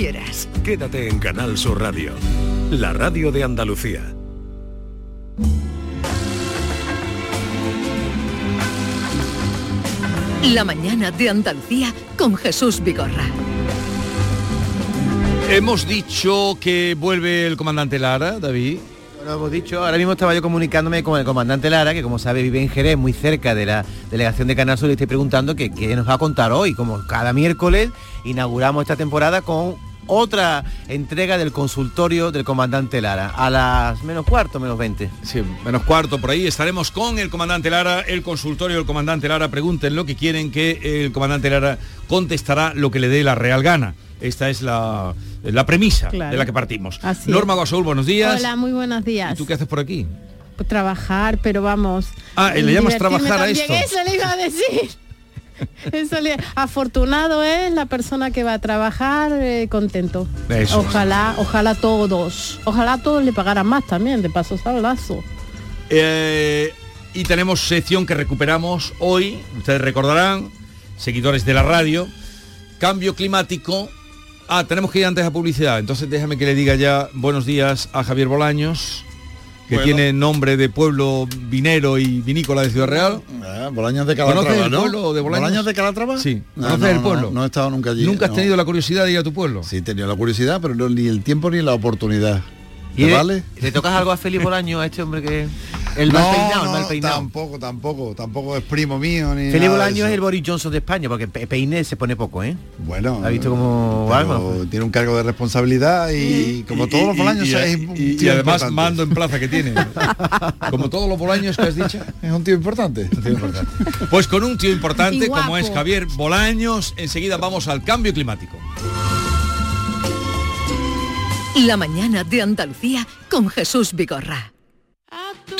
quieras. Quédate en Canal Sur Radio, la radio de Andalucía. La mañana de Andalucía con Jesús Vigorra. Hemos dicho que vuelve el comandante Lara, David. Lo hemos dicho, ahora mismo estaba yo comunicándome con el comandante Lara, que como sabe vive en Jerez, muy cerca de la delegación de Canal Sur, y estoy preguntando qué nos va a contar hoy. Como cada miércoles inauguramos esta temporada con otra entrega del consultorio del comandante Lara, a las menos cuarto, menos 20. Sí, menos cuarto por ahí estaremos con el comandante Lara, el consultorio del comandante Lara, pregunten lo que quieren, que el comandante Lara contestará lo que le dé la real gana. Esta es la, la premisa de la que partimos. Norma Guasaúl, buenos días. Hola, muy buenos días. ¿Y tú qué haces por aquí? Pues trabajar, pero vamos. Ah, ¿le llamas trabajar a esto? Eso le iba a decir. Afortunado es la persona que va a trabajar eh, contento. ojalá, ojalá todos. Ojalá todos le pagaran más también, de paso sablazo. Eh, y tenemos sección que recuperamos hoy, ustedes recordarán, seguidores de la radio, cambio climático Ah, tenemos que ir antes a publicidad, entonces déjame que le diga ya buenos días a Javier Bolaños, que tiene nombre de pueblo vinero y vinícola de Ciudad Real. Ah, Bolaños de Calatrava, ¿Conoces el pueblo de Bolaños? ¿Bolaños de Calatrava? Sí. ¿Conoces el pueblo? No, he estado nunca allí. ¿Nunca has tenido la curiosidad de ir a tu pueblo? Sí, he tenido la curiosidad, pero no, ni el tiempo ni la oportunidad. ¿Y vale? ¿Le tocas algo a Felipe Bolaño, a este hombre que... El mal peinado, el mal peinado. Tampoco, tampoco, tampoco es primo mío ni. Felipe Bolaño es el Boris Johnson de España, porque peine se pone poco, ¿eh? Bueno. ¿Ha visto como Tiene un cargo de responsabilidad y, como todos los bolaños y, además mando en plaza que tiene. como todos los bolaños que has dicho. Es un tío importante. Un tío importante. Pues con un tío importante como es Javier Bolaños, enseguida vamos al cambio climático. La mañana de Andalucía con Jesús Vigorra.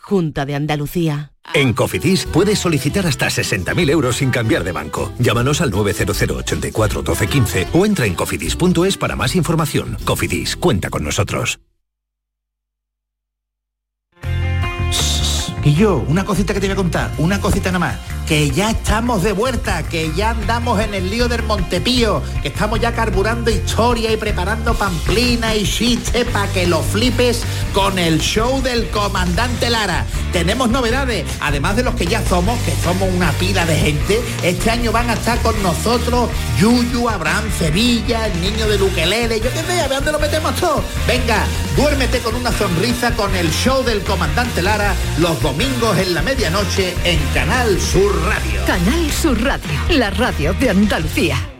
Junta de Andalucía. En Cofidis puedes solicitar hasta 60.000 euros sin cambiar de banco. Llámanos al 900 84 12 15 o entra en cofidis.es para más información. Cofidis, cuenta con nosotros. Y yo, una cosita que te voy a contar, una cosita nada más que ya estamos de vuelta, que ya andamos en el lío del Montepío, que estamos ya carburando historia y preparando pamplina y chistes para que lo flipes con el show del comandante Lara. Tenemos novedades, además de los que ya somos, que somos una pila de gente, este año van a estar con nosotros Yuyu, Abraham Sevilla, el niño de Luquelele, yo qué sé, a ver dónde lo metemos todo. Venga, duérmete con una sonrisa con el show del comandante Lara los domingos en la medianoche en Canal Sur Radio. Canal Sur Radio, la radio de Andalucía.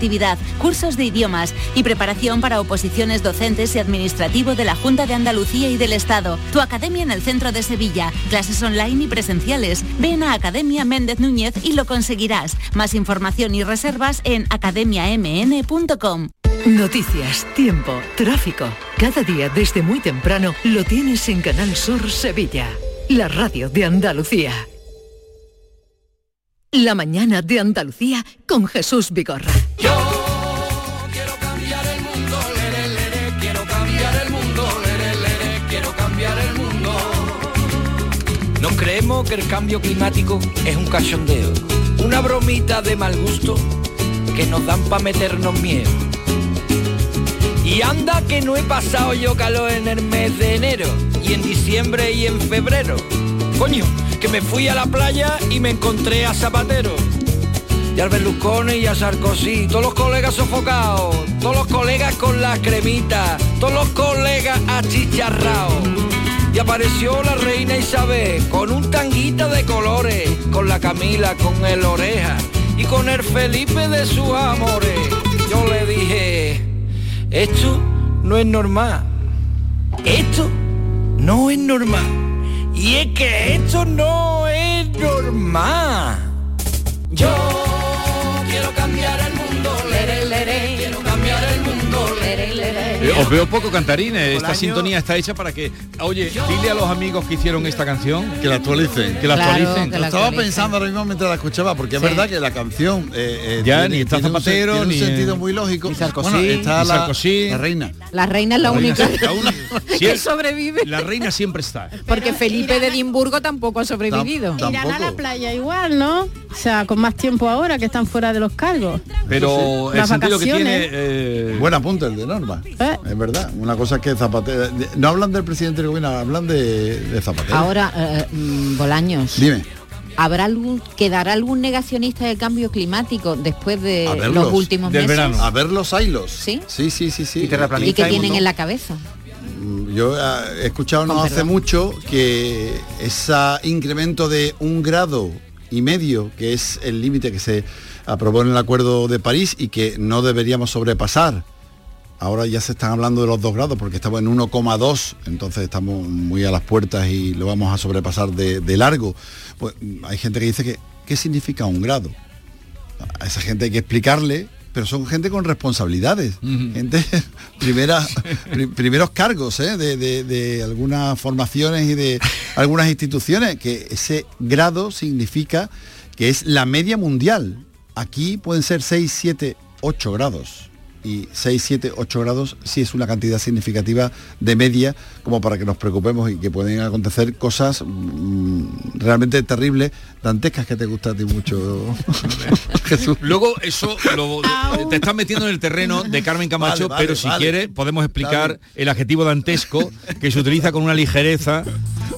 cursos de idiomas y preparación para oposiciones docentes y administrativo de la Junta de Andalucía y del Estado. Tu academia en el centro de Sevilla, clases online y presenciales. Ven a Academia Méndez Núñez y lo conseguirás. Más información y reservas en academiamn.com. Noticias, tiempo, tráfico. Cada día desde muy temprano lo tienes en Canal Sur Sevilla, la radio de Andalucía. La mañana de Andalucía con Jesús Vigorra. Yo quiero cambiar el mundo, quiero cambiar el mundo, quiero cambiar el mundo. No creemos que el cambio climático es un cachondeo, una bromita de mal gusto que nos dan para meternos miedo Y anda que no he pasado yo calor en el mes de enero, y en diciembre y en febrero. Coño, que me fui a la playa y me encontré a Zapatero. Y al Berlusconi y a Sarkozy, todos los colegas sofocados, todos los colegas con las cremitas, todos los colegas achicharrados. Y apareció la reina Isabel con un tanguita de colores, con la Camila, con el oreja y con el Felipe de sus amores. Yo le dije, esto no es normal. Esto no es normal. Y es que esto no es normal. Yo os veo poco cantarines. Esta sintonía está hecha para que, oye, dile a los amigos que hicieron esta canción que la actualicen. Que la actualicen. Lo estaba pensando ahora mismo mientras la escuchaba, porque es verdad que la canción eh, eh, Ya, tiene- ni está tiene un Zapatero, un ni- sentido muy lógico. ni Sarkozy, Bueno, está ni la, Sarkozy. la reina. La reina es la, única La que sobrevive. La reina siempre está. Porque Felipe de Edimburgo tampoco ha sobrevivido. Irán a la playa igual, ¿no? O sea, con más tiempo ahora que están fuera de los cargos. Pero el Las sentido que tiene... vacaciones. eh, Buen apunte el de Norma. ¿Eh? Es verdad. Una cosa es que Zapatero... No hablan del presidente del gobierno, hablan de, de Zapatero. Ahora, eh, mm, Bolaños. Dime. ¿Habrá algún, ¿Quedará algún negacionista del cambio climático después de A verlos. los últimos meses? A ver los ailos. ¿Sí? Sí, sí, sí, sí. Y ¿Y un tienen en la cabeza? Yo eh, he escuchado no hace mucho que ese incremento de un grado y medio, que es el límite que se aprobó en el Acuerdo de París y que no deberíamos sobrepasar. Ahora ya se están hablando de los dos grados porque estamos en 1,2, entonces estamos muy a las puertas y lo vamos a sobrepasar de, de largo. Pues mm, hay gente que dice que, ¿qué significa un grado? A esa gente hay que explicarle, pero son gente con responsabilidades, gente primera, pri- primeros cargos ¿eh? de, de- de algunas formaciones y de algunas instituciones, que ese grado significa que es la media mundial. Aquí pueden ser 6, 7, 8 grados. Y 6, 7, 8 grados sí es una cantidad significativa de media como para que nos preocupemos y que pueden acontecer cosas mm, realmente terribles, dantescas que te gusta a ti mucho, Jesús. Luego eso lo- te estás metiendo en el terreno de Carmen Camacho, Vale, vale, pero si vale. quiere podemos explicar el adjetivo dantesco que se utiliza con una ligereza.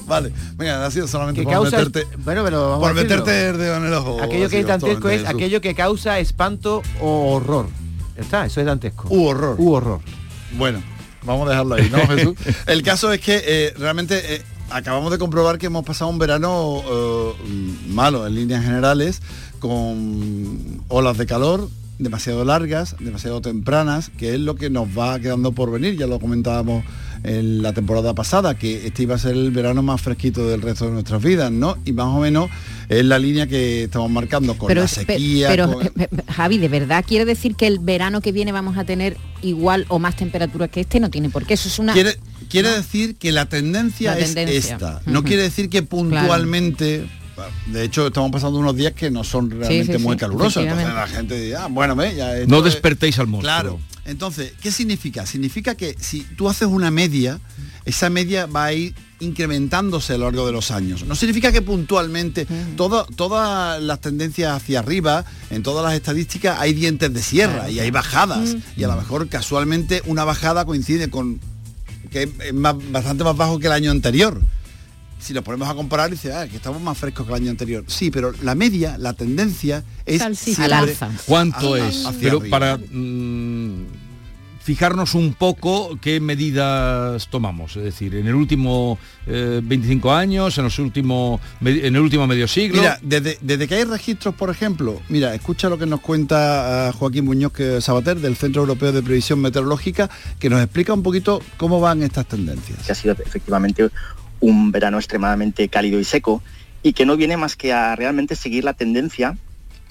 Vale, venga, ha sido solamente por causa meterte, bueno pero vamos por a meterte el dedo en el ojo. aquello que es dantesco es aquello que causa espanto o horror está eso es dantesco U horror. u horror Bueno, vamos a dejarlo ahí, ¿no, Jesús? El caso es que eh, realmente eh, acabamos de comprobar que hemos pasado un verano eh, malo en líneas generales, con olas de calor demasiado largas, demasiado tempranas, que es lo que nos va quedando por venir, ya lo comentábamos en la temporada pasada, que este iba a ser el verano más fresquito del resto de nuestras vidas, ¿no? Y más o menos es la línea que estamos marcando con la sequía. pero con- eh, Javi, ¿de verdad quiere decir que el verano que viene vamos a tener igual o más temperaturas que este? No tiene por qué, eso es una... Quiere, quiere decir que la tendencia La es esta. No quiere decir que puntualmente. De hecho, estamos pasando unos días que no son realmente sí, muy sí, calurosos. Entonces la gente dice, ah, bueno, ve, ya No es- despertéis al monstruo. Claro. Entonces, ¿qué significa? Significa que si tú haces una media, esa media va a ir incrementándose a lo largo de los años. No significa que puntualmente todo- todas las tendencias hacia arriba, en todas las estadísticas, hay dientes de sierra y hay bajadas. Y a lo mejor casualmente una bajada coincide con que es más- bastante más bajo que el año anterior. Si nos ponemos a comparar, dice, ah, que estamos más frescos que el año anterior. Sí, pero la media, la tendencia es Salsita. Al alza. ¿Cuánto es? hacia Pero arriba. para mm, fijarnos un poco qué medidas tomamos, es decir, en el último eh, 25 años, en los últimos en el último medio siglo. Mira, desde, desde que hay registros, por ejemplo, mira, escucha lo que nos cuenta ah, Joaquín Muñoz que Sabater del Centro Europeo de Previsión Meteorológica, que nos explica un poquito cómo van estas tendencias. que ha sido efectivamente un verano extremadamente cálido y seco y que no viene más que a realmente seguir la tendencia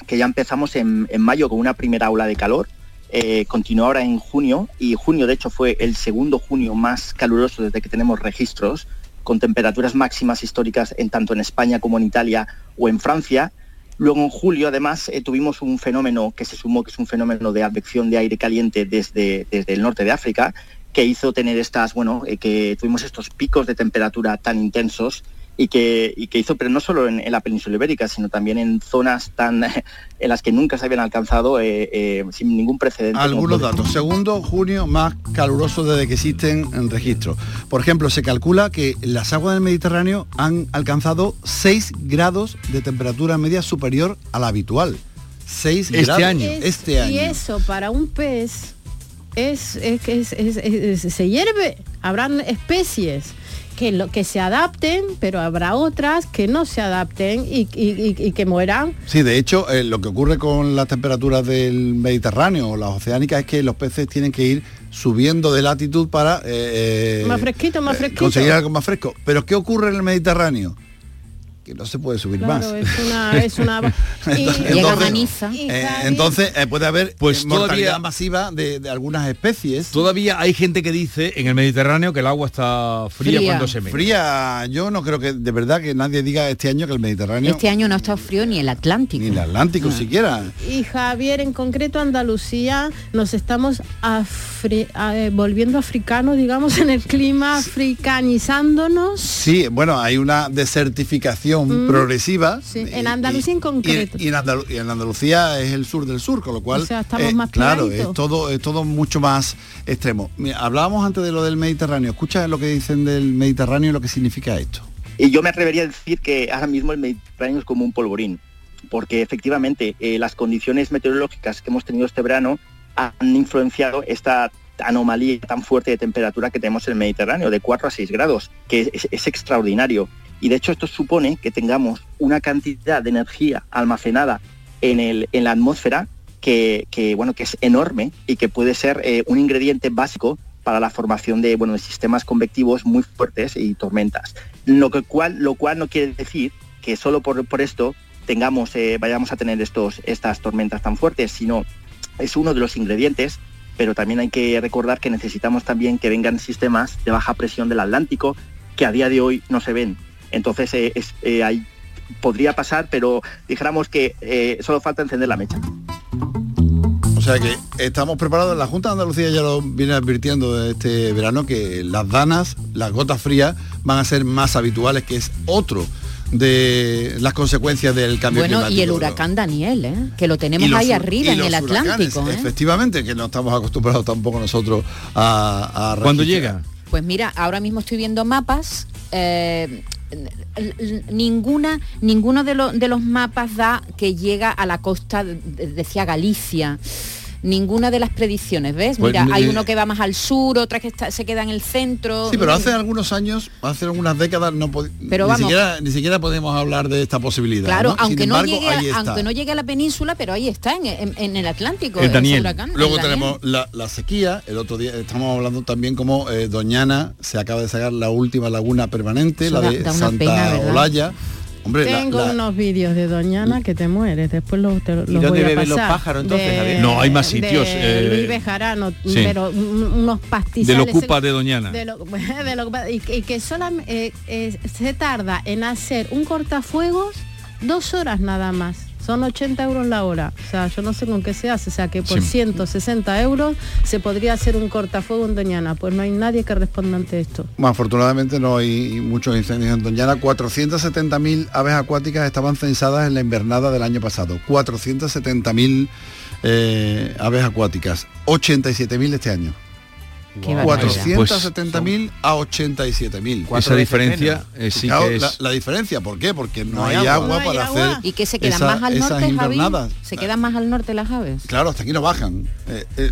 que ya empezamos en, en mayo con una primera ola de calor, eh, continuó ahora en junio y junio de hecho fue el segundo junio más caluroso desde que tenemos registros, con temperaturas máximas históricas en tanto en España como en Italia o en Francia. Luego en julio además eh, tuvimos un fenómeno que se sumó, que es un fenómeno de advección de aire caliente desde, desde el norte de África, que hizo tener estas, bueno, eh, que tuvimos estos picos de temperatura tan intensos y que, y que hizo, pero no solo en, en la península ibérica, sino también en zonas tan en las que nunca se habían alcanzado eh, eh, sin ningún precedente. Algunos datos. Segundo junio más caluroso desde que existen en registro. Por ejemplo, se calcula que las aguas del Mediterráneo han alcanzado 6 grados de temperatura media superior a la habitual. 6 Este grados. año. Este año. Y eso para un pez es, es que es- se hierve. Habrán especies que, lo, que se adapten, pero habrá otras que no se adapten y, y- y- y que mueran. Sí, de hecho, eh, lo que ocurre con las temperaturas del Mediterráneo o las oceánicas es que los peces tienen que ir subiendo de latitud para eh, más fresquito, más eh, fresquito. conseguir algo más fresco. Pero ¿qué ocurre en el Mediterráneo? Que no se puede subir Claro, más. es una, es una Entonces- entonces, maniza. eh, entonces eh, puede haber Pues eh, mortalidad todavía- masiva de, de algunas especies. Todavía hay gente que dice en el Mediterráneo que el agua está fría, Fría. cuando se mete. Fría, yo no creo que de verdad que nadie diga este año que el Mediterráneo Este año no ha estado frío ni el Atlántico. ni el Atlántico Ah. siquiera. Y Javier, en concreto Andalucía, nos estamos afri- eh, volviendo africanos, digamos, en el clima, africanizándonos. Sí, bueno, hay una desertificación Mm. progresiva. Sí, en Andalucía en concreto. Y, y en Andalu- y en Andalucía es el sur del sur, con lo cual, eh, O sea, estamos más claro, es todo, es todo mucho más extremo. Mira, hablábamos antes de lo del Mediterráneo. Escucha lo que dicen del Mediterráneo y lo que significa esto. Y yo me atrevería a decir que ahora mismo el Mediterráneo es como un polvorín, porque efectivamente eh, las condiciones meteorológicas que hemos tenido este verano han influenciado esta anomalía tan fuerte de temperatura que tenemos en el Mediterráneo, de 4 a 6 grados, que es, es extraordinario. Y de hecho esto supone que tengamos una cantidad de energía almacenada en, el, en la atmósfera que, que, bueno, que es enorme y que puede ser eh, un ingrediente básico para la formación de, bueno, de sistemas convectivos muy fuertes y tormentas. Lo, cual, lo cual no quiere decir que solo por, por esto tengamos, eh, vayamos a tener estos, estas tormentas tan fuertes, sino es uno de los ingredientes, pero también hay que recordar que necesitamos también que vengan sistemas de baja presión del Atlántico que a día de hoy no se ven. Entonces eh, es, eh, hay- podría pasar, pero dijéramos que eh, solo falta encender la mecha. O sea que estamos preparados, la Junta de Andalucía ya lo viene advirtiendo este verano que las danas, las gotas frías van a ser más habituales, que es otro de las consecuencias del cambio Bueno, climático. y el huracán Daniel, ¿eh? que lo tenemos los ahí arriba en el Atlántico. ¿eh? Efectivamente, que no estamos acostumbrados tampoco nosotros a... a ¿Cuándo llega? Pues mira, ahora mismo estoy viendo mapas. eh, ninguna ninguno de, de los mapas da que llega a la costa de- de- decía Galicia ninguna de las predicciones ves Pues, mira hay eh, uno que va más al sur otra que está- se queda en el centro Sí, pero Mm. hace algunos años, hace algunas décadas, no Pero ni, vamos. siquiera, ni siquiera podemos hablar de esta posibilidad. claro ¿no? aunque no llegue a, aunque no llegue a la península pero ahí está en, en- en el Atlántico El ese Daniel. huracán, el Luego tenemos la, la sequía. El otro día estamos hablando también como eh, Doñana se acaba de sacar la última laguna permanente, Eso la de da Santa pena. Olaya. Hombre, la- Tengo la- unos vídeos de Doñana que te mueres, después los, te, los dónde voy a beben los pasar. pájaros, entonces, De-? No, hay más sitios, de eh, Luis Bejarano, sí. pero un- unos pastizales. De lo ocupa de Doñana. de lo- de lo- y, que- y que solamente se tarda en hacer un cortafuegos dos horas nada más. Son 80 euros la hora. O sea, yo no sé con qué se hace. O sea, que por Sí. 160 euros se podría hacer un cortafuego en Doñana. Pues no hay nadie que responda ante esto. Bueno, afortunadamente no hay muchos incendios en Doñana. 470.000 aves acuáticas estaban censadas en la invernada del año pasado. 470.000 eh, aves acuáticas. 87.000 este año. Qué barbaridad. 470.000 a 87.000. Pues Esa diferencia eh, sí Fijaos que es... La, la diferencia, ¿por qué? Porque no, No hay, agua, agua. No hay para agua. hacer y que se quedan esa- más al norte Javi se quedan más al norte las aves Claro, hasta aquí no bajan. Eh, eh,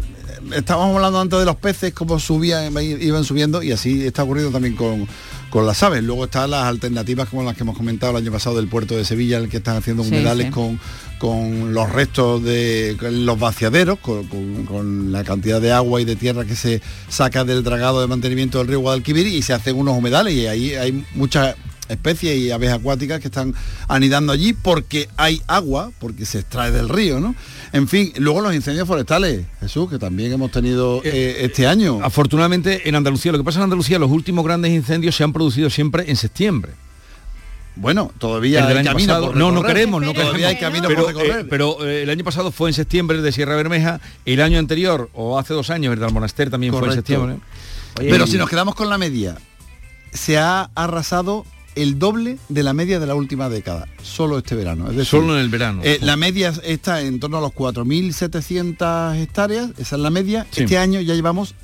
estábamos hablando antes de los peces, cómo subían, iban subiendo, y así está ocurriendo también con, con las aves. Luego están las alternativas como las que hemos comentado el año pasado del puerto de Sevilla, el que están haciendo humedales sí. con, con los restos de los vaciaderos, con, con- con la cantidad de agua y de tierra que se saca del dragado de mantenimiento del río Guadalquivir y se hacen unos humedales y ahí hay muchas especies y aves acuáticas que están anidando allí porque hay agua, porque se extrae del río, ¿no? En fin, luego los incendios forestales, Jesús, que también hemos tenido eh, este año. Afortunadamente en Andalucía, lo que pasa en Andalucía, los últimos grandes incendios se han producido siempre en septiembre. Bueno, todavía El del hay año camino pasado. por No, no queremos, no Todavía hay queremos. camino pero, por recorrer. eh, pero eh, el año pasado fue en septiembre de Sierra Bermeja, el año anterior, o hace dos años, el del Monaster también fue en septiembre. Pero Y- si nos quedamos con la media, se ha arrasado el doble de la media de la última década, solo este verano. Es decir, Solo en el verano. eh, la media está en torno a los 4.700 hectáreas, esa es la media. Sí. Este año ya llevamos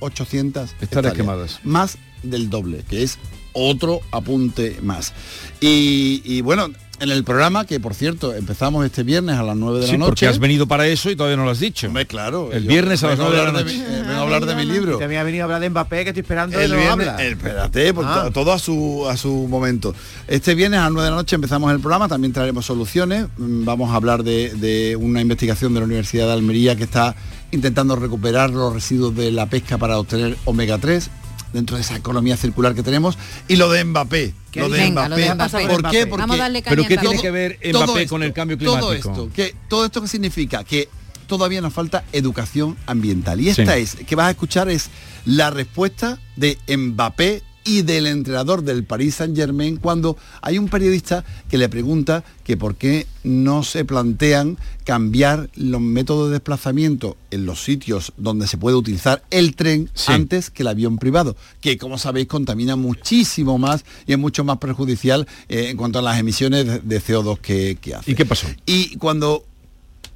10.800 hectáreas, quemadas. Más del doble, que es otro apunte más. Y, y bueno, en el programa, que por cierto, empezamos este viernes a las 9 de Sí, la noche. porque has venido para eso y todavía no lo has dicho. Hombre, claro. El viernes a las vengo 9 de la hablar noche. mi- eh, vengo a hablar de mi libro. También ha venido a hablar de Mbappé, que estoy esperando El y no viernes- habla. eh, espérate, pues, Ah. to- todo a su, a su momento. Este viernes a las 9 de la noche empezamos el programa, también traeremos soluciones. Mm, Vamos a hablar de, de una investigación de la Universidad de Almería que está intentando recuperar los residuos de la pesca para obtener omega 3 dentro de esa economía circular que tenemos y lo de Mbappé ¿Qué lo de? Venga, Mbappé, lo de Mbappé. ¿por qué? Porque Vamos a darle caña Pero ¿qué tiene que ver todo Mbappé esto, con el cambio Todo climático? esto, que, todo esto que significa que todavía nos falta educación ambiental. Y esta Sí. es, que vas a escuchar, es la respuesta de Mbappé y del entrenador del Paris Saint Germain cuando hay un periodista que le pregunta que por qué no se plantean cambiar los métodos de desplazamiento en los sitios donde se puede utilizar el tren Sí. antes que el avión privado, que como sabéis contamina muchísimo más y es mucho más perjudicial eh, en cuanto a las emisiones de- de CO2 que, que hace. ¿Y qué pasó? Y cuando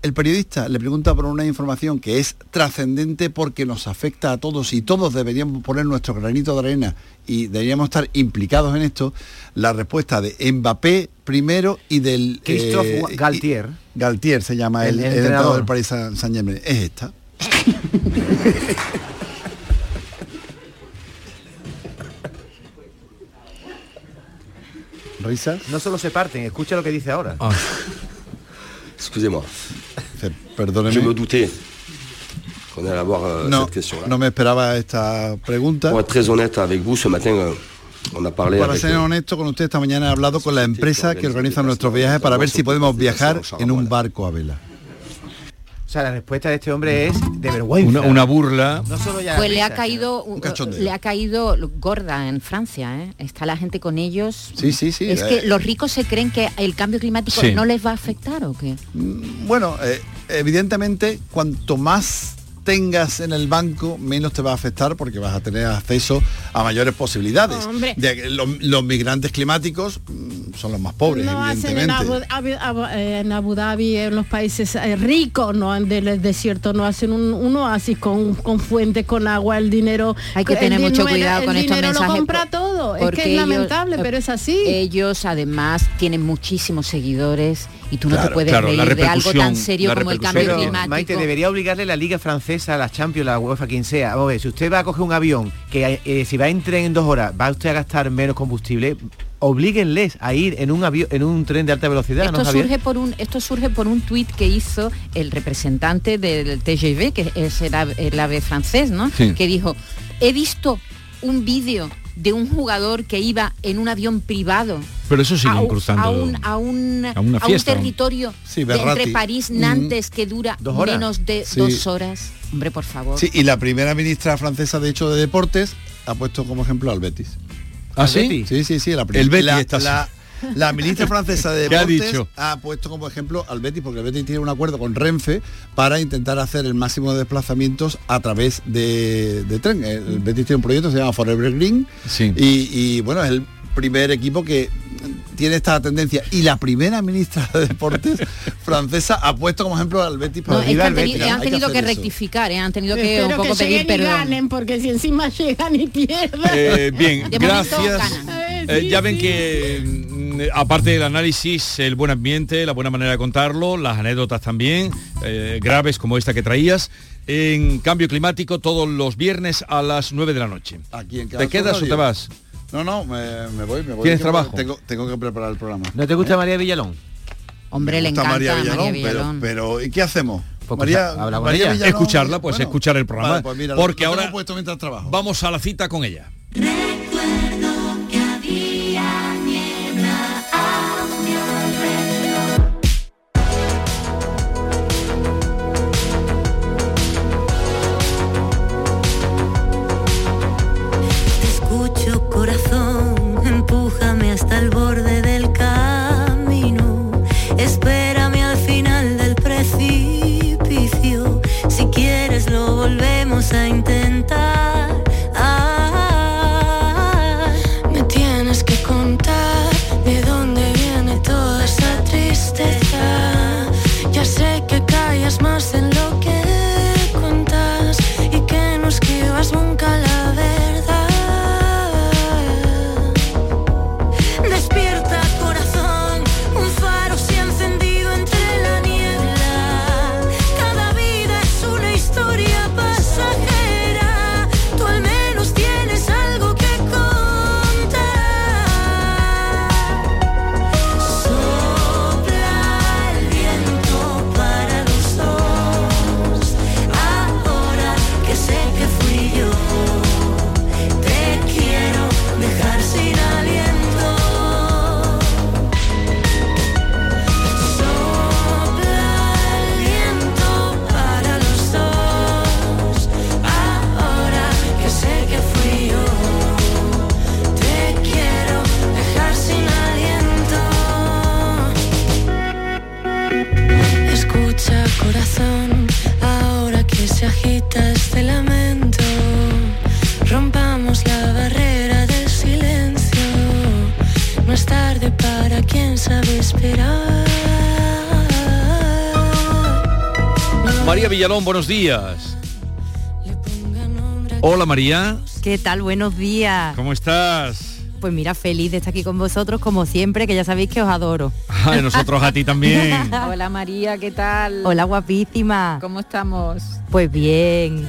el periodista le pregunta por una información que es trascendente porque nos afecta a todos y todos deberíamos poner nuestro granito de arena y deberíamos estar implicados en esto, la respuesta de Mbappé primero y del... Christophe eh, Galtier. y- Galtier se llama el, El el entrenador entrenador. del Paris Saint Saint Germain. Es esta. ¿Risas? No solo se parten, escucha lo que dice ahora. Ah. Excusez-moi. Perdóneme. Je me doutais qu'on allait avoir euh, No, cette question-là. no me esperaba esta pregunta. Pour être très honnête avec vous, ce matin, euh, on a parlé Para avec, ser euh, honesto con usted, esta mañana he hablado con la empresa que organiza nuestros viajes para ver si podemos viajar en un barco a vela. O sea, la respuesta de este hombre es de vergüenza. Una, una burla. No solo ya Pues le ha caído Un le ha caído gorda en Francia, ¿eh? Está la gente con ellos. Sí, sí, sí. Es eh, que los ricos se creen que el cambio climático Sí. no les va a afectar o qué? Bueno, eh, evidentemente, cuanto más tengas en el banco, menos te va a afectar porque vas a tener acceso a mayores posibilidades. De que los, los migrantes climáticos mm, son los más pobres, no hacen en Abu, evidentemente. Abu- Abu- eh, en Abu Dhabi, en los países eh, ricos, no del desierto, no hacen un, un oasis con, con fuentes, con agua, el dinero. Hay que tener mucho dinero- cuidado con estos dinero mensajes. lo compra por- todo. Es porque que es ellos- lamentable, pero es así. Ellos además tienen muchísimos seguidores y tú no te puedes claro, la reír de algo tan serio como el cambio tiene. climático. Maite, debería obligarle la Liga Francesa, la Champions, la UEFA, quien sea. Vamos a ver, si usted va a coger un avión, que eh, si va en tren en dos horas, va usted a gastar menos combustible, oblíguenles a ir en un avión, en un tren de alta velocidad, ¿no, Esto Javier? surge por un esto surge por un tuit que hizo el representante del TGV, que es el ave, el ave francés, ¿no? Sí. Que dijo, he visto un vídeo de un jugador que iba en un avión privado Pero eso sigue a, un- cruzando. a un, a, un, a una a un territorio Sí, de entre. París Mm. Nantes que dura Dos horas. menos de Sí. dos horas. Hombre, por favor. Sí, y la primera ministra francesa, de hecho, de deportes, ha puesto como ejemplo al Betis. ¿Ah, ¿Al sí? Betis? Sí, sí, sí. La El Betis la, está así. la- la ministra francesa de ¿Qué ha deportes dicho? ha, puesto como ejemplo al Betis, porque el Betis tiene un acuerdo con Renfe para intentar hacer el máximo de desplazamientos a través de, de tren. El, el Betis tiene un proyecto que se llama Forever Green Sí. y, y, bueno, es el primer equipo que tiene esta tendencia y la primera ministra de deportes francesa ha puesto como ejemplo al Betis No, para es que han, tenido, han que tenido que, eso. rectificar, ¿eh? han tenido que Espero un poco que pedir lleguen y perdón. ganen, porque si encima llegan y pierden. Eh, bien, De gracias. Eh, ya ven que mm, aparte del análisis, el buen ambiente, la buena manera de contarlo, las anécdotas también, eh, graves como esta que traías, en cambio climático todos los viernes a las 9 de la noche. Aquí en ¿Te quedas o te vas? No, no, me, me voy, me voy. ¿Tienes trabajo? Tengo, tengo que preparar el programa. ¿No te gusta María Villalón? Hombre, Me le gusta encanta María María Villalón. Pero, pero ¿y qué hacemos? Pues María, habla con María ella. Villalón, Escucharla, pues bueno, escuchar el programa. vale, pues mira, porque ahora puesto mientras trabajo. vamos a la cita con ella. Buenos días. Hola María, ¿Qué tal? Buenos días. ¿cómo estás? Pues mira, feliz de estar aquí con vosotros como siempre, que ya sabéis que os adoro. Ay, nosotros a ti también. Hola María, ¿qué tal? Hola guapísima. ¿Cómo estamos? Pues bien.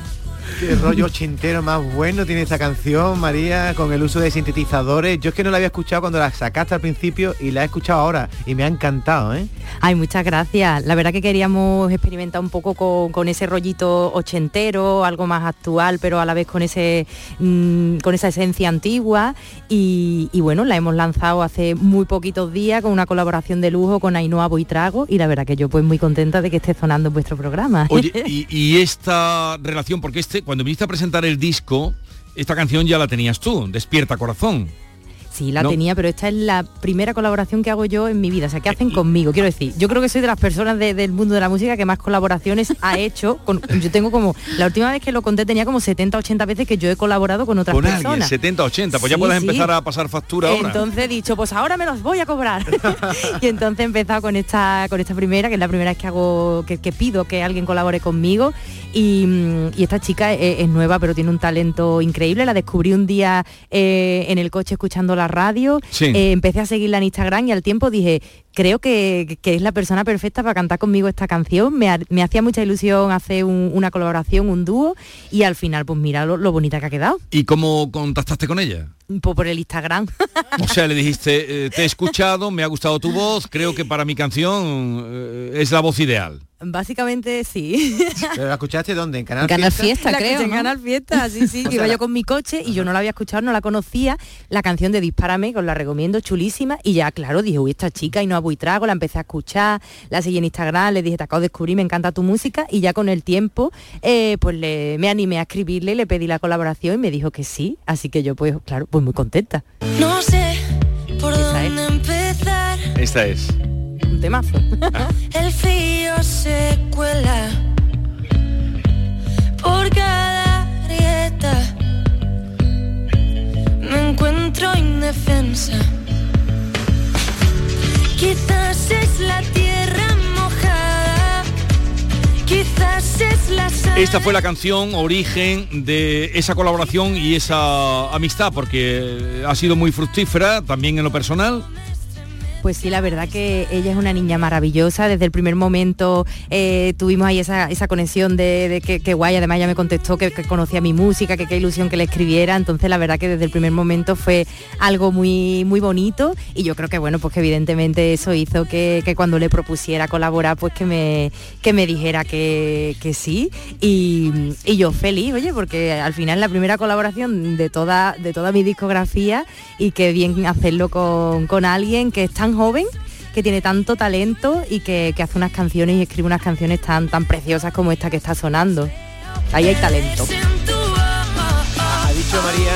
Qué rollo ochentero más bueno tiene esta canción, María, con el uso de sintetizadores. Yo es que no la había escuchado cuando la sacaste al principio y la he escuchado ahora y me ha encantado, ¿eh? Ay, muchas gracias. La verdad que queríamos experimentar un poco con, con ese rollito ochentero, algo más actual, pero a la vez con ese mm, con esa esencia antigua. Y, y bueno, la hemos lanzado hace muy poquitos días con una colaboración de lujo con Ainhoa Boitrago y la verdad que yo pues muy contenta de que esté sonando en vuestro programa. Oye, y, y esta relación, porque este, cuando viniste a presentar el disco, esta canción ya la tenías tú, Despierta Corazón. Sí, la No. tenía, pero esta es la primera colaboración que hago yo en mi vida, o sea, que hacen conmigo. Quiero decir, yo creo que soy de las personas de- del mundo de la música que más colaboraciones ha hecho. Con, yo tengo como, la última vez que lo conté tenía como 70, 80 veces que yo he colaborado con otras Con alguien, personas. 70, 80, pues ya puedes sí. empezar a pasar factura ahora. Entonces he dicho, pues ahora me los voy a cobrar. y entonces he empezado con esta, con esta primera, que es la primera vez que hago, que, que pido que alguien colabore conmigo. Y, mm, y esta chica es, es nueva, pero tiene un talento increíble. La descubrí un día eh, en el coche escuchando la radio. Sí. Eh, empecé a seguirla en Instagram y al tiempo dije, creo que, que es la persona perfecta para cantar conmigo esta canción. Me, ha- me hacía mucha ilusión hacer un- una colaboración, un dúo. Y al final, pues mira lo, lo bonita que ha quedado. ¿Y cómo contactaste con ella? Pues por el Instagram. O sea, le dijiste, eh, te he escuchado, me ha gustado tu voz, creo que para mi canción eh, es la voz ideal. Básicamente sí. ¿Pero la escuchaste dónde? ¿En Canal, Canal Fiesta? La escuché en Canal Fiesta, sí, sí. Que iba sea, yo con mi coche y yo no la había escuchado, no la conocía. La canción de Dispárame, que os la recomiendo, chulísima. Y ya, claro, dije, uy, esta chica y no a trago, la empecé a escuchar, la seguí en Instagram, le dije, te acabo de descubrir, me encanta tu música. Y ya con el tiempo, eh, pues le, me animé a escribirle, le pedí la colaboración y me dijo que sí. Así que yo, pues, claro, pues muy contenta. No sé por dónde empezar. Esta es. Un temazo. El frío se cuela por cada grieta. Me encuentro indefensa. Quizás es la tierra mojada. Quizás es la sal. Esta fue la canción origen de esa colaboración y esa amistad, porque ha sido muy fructífera también en lo personal. Pues sí, la verdad que ella es una niña maravillosa. Desde el primer momento eh, tuvimos ahí esa, esa conexión de, que, que guay. Además ella me contestó que, que conocía mi música, que qué ilusión que le escribiera. Entonces la verdad que desde el primer momento fue algo muy, muy bonito. Y yo creo que bueno, pues que evidentemente eso hizo que, que cuando le propusiera colaborar, pues que me, que me dijera que, que sí. Y, y yo feliz, oye, porque al final la primera colaboración de toda, de toda mi discografía y qué bien hacerlo con, con alguien que es tan joven que tiene tanto talento y que, que hace unas canciones y escribe unas canciones tan tan preciosas como esta que está sonando. Ahí hay talento. Ha dicho María,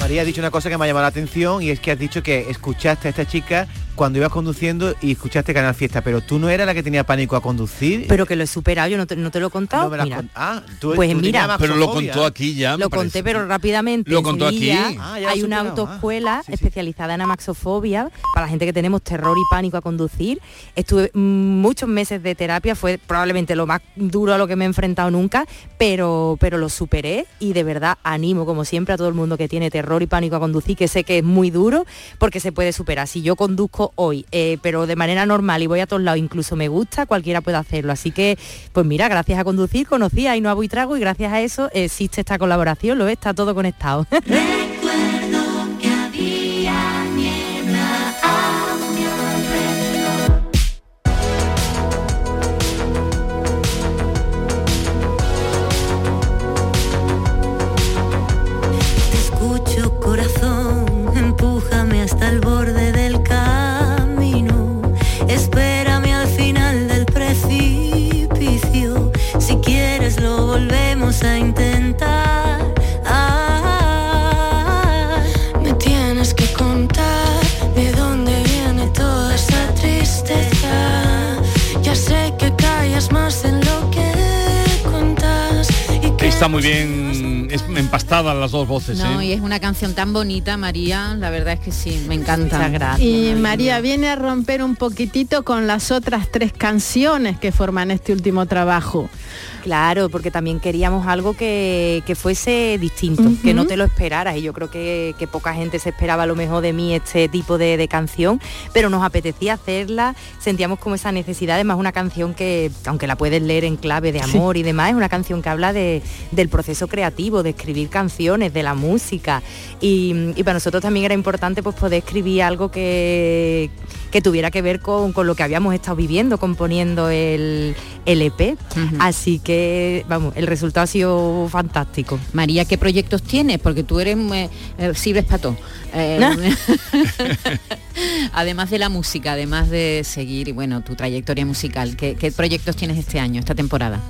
María ha dicho una cosa que me ha llamado la atención y es que has dicho que escuchaste a esta chica cuando ibas conduciendo y escuchaste Canal Fiesta, pero tú no eras la que tenía pánico a conducir. Pero que lo he superado, yo no te, no te lo he contado. No me la has Mira. con- ah, tú- pues tú mira, Pero lo contó aquí ya, Lo conté, pero rápidamente. Lo contó aquí. Ah, hay una superado, autoescuela especializada en amaxofobia para la gente que tenemos terror y pánico a conducir. Estuve muchos meses de terapia, fue probablemente lo más duro a lo que me he enfrentado nunca, pero, pero lo superé y de verdad animo, como siempre, a todo el mundo que tiene terror y pánico a conducir, que sé que es muy duro, porque se puede superar. Si yo conduzco hoy, eh, pero de manera normal y voy a todos lados, incluso me gusta, cualquiera puede hacerlo. Así que, pues mira, gracias a conducir conocí a Ainhoa Buitrago y gracias a eso existe esta colaboración, lo ves, está todo conectado. Está muy bien es empastadas las dos voces. No, ¿eh? y es una canción tan bonita, María, la verdad es que sí, me encanta. Y María viene a romper un poquitito con las otras tres canciones que forman este último trabajo. Claro, porque también queríamos algo que, que fuese distinto, que no te lo esperaras. Y yo creo que, que poca gente se esperaba a lo mejor de mí este tipo de, de canción, pero nos apetecía hacerla, sentíamos como esa necesidad, además una canción que, aunque la puedes leer en clave de amor y demás, es una canción que habla de, del proceso creativo, de escribir canciones, de la música. Y, y para nosotros también era importante pues poder escribir algo que, que tuviera que ver con, con lo que habíamos estado viviendo, componiendo el, el EP. Así que, vamos, el resultado ha sido fantástico. María, ¿qué proyectos tienes? Porque tú eres eh, eh, sirves para todo. Eh, además de la música, además de seguir bueno tu trayectoria musical, ¿qué, qué proyectos tienes este año, esta temporada?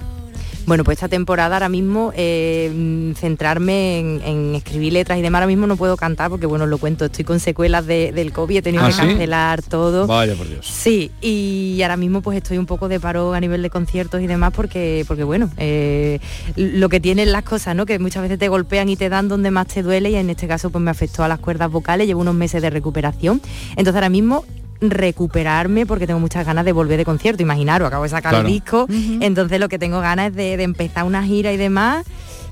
Bueno, pues esta temporada ahora mismo eh, centrarme en, en escribir letras y demás, ahora mismo no puedo cantar porque bueno, lo cuento, estoy con secuelas de- del COVID, he tenido ¿Ah, que sí? cancelar todo. Vaya por Dios. Sí, y ahora mismo pues estoy un poco de paro a nivel de conciertos y demás porque, porque bueno, eh, lo que tienen las cosas, ¿no? Que muchas veces te golpean y te dan donde más te duele y en este caso pues me afectó a las cuerdas vocales, llevo unos meses de recuperación. Entonces ahora mismo recuperarme porque tengo muchas ganas de volver de concierto, imaginaros, acabo de sacar Claro. el disco, entonces lo que tengo ganas es de, de empezar una gira y demás.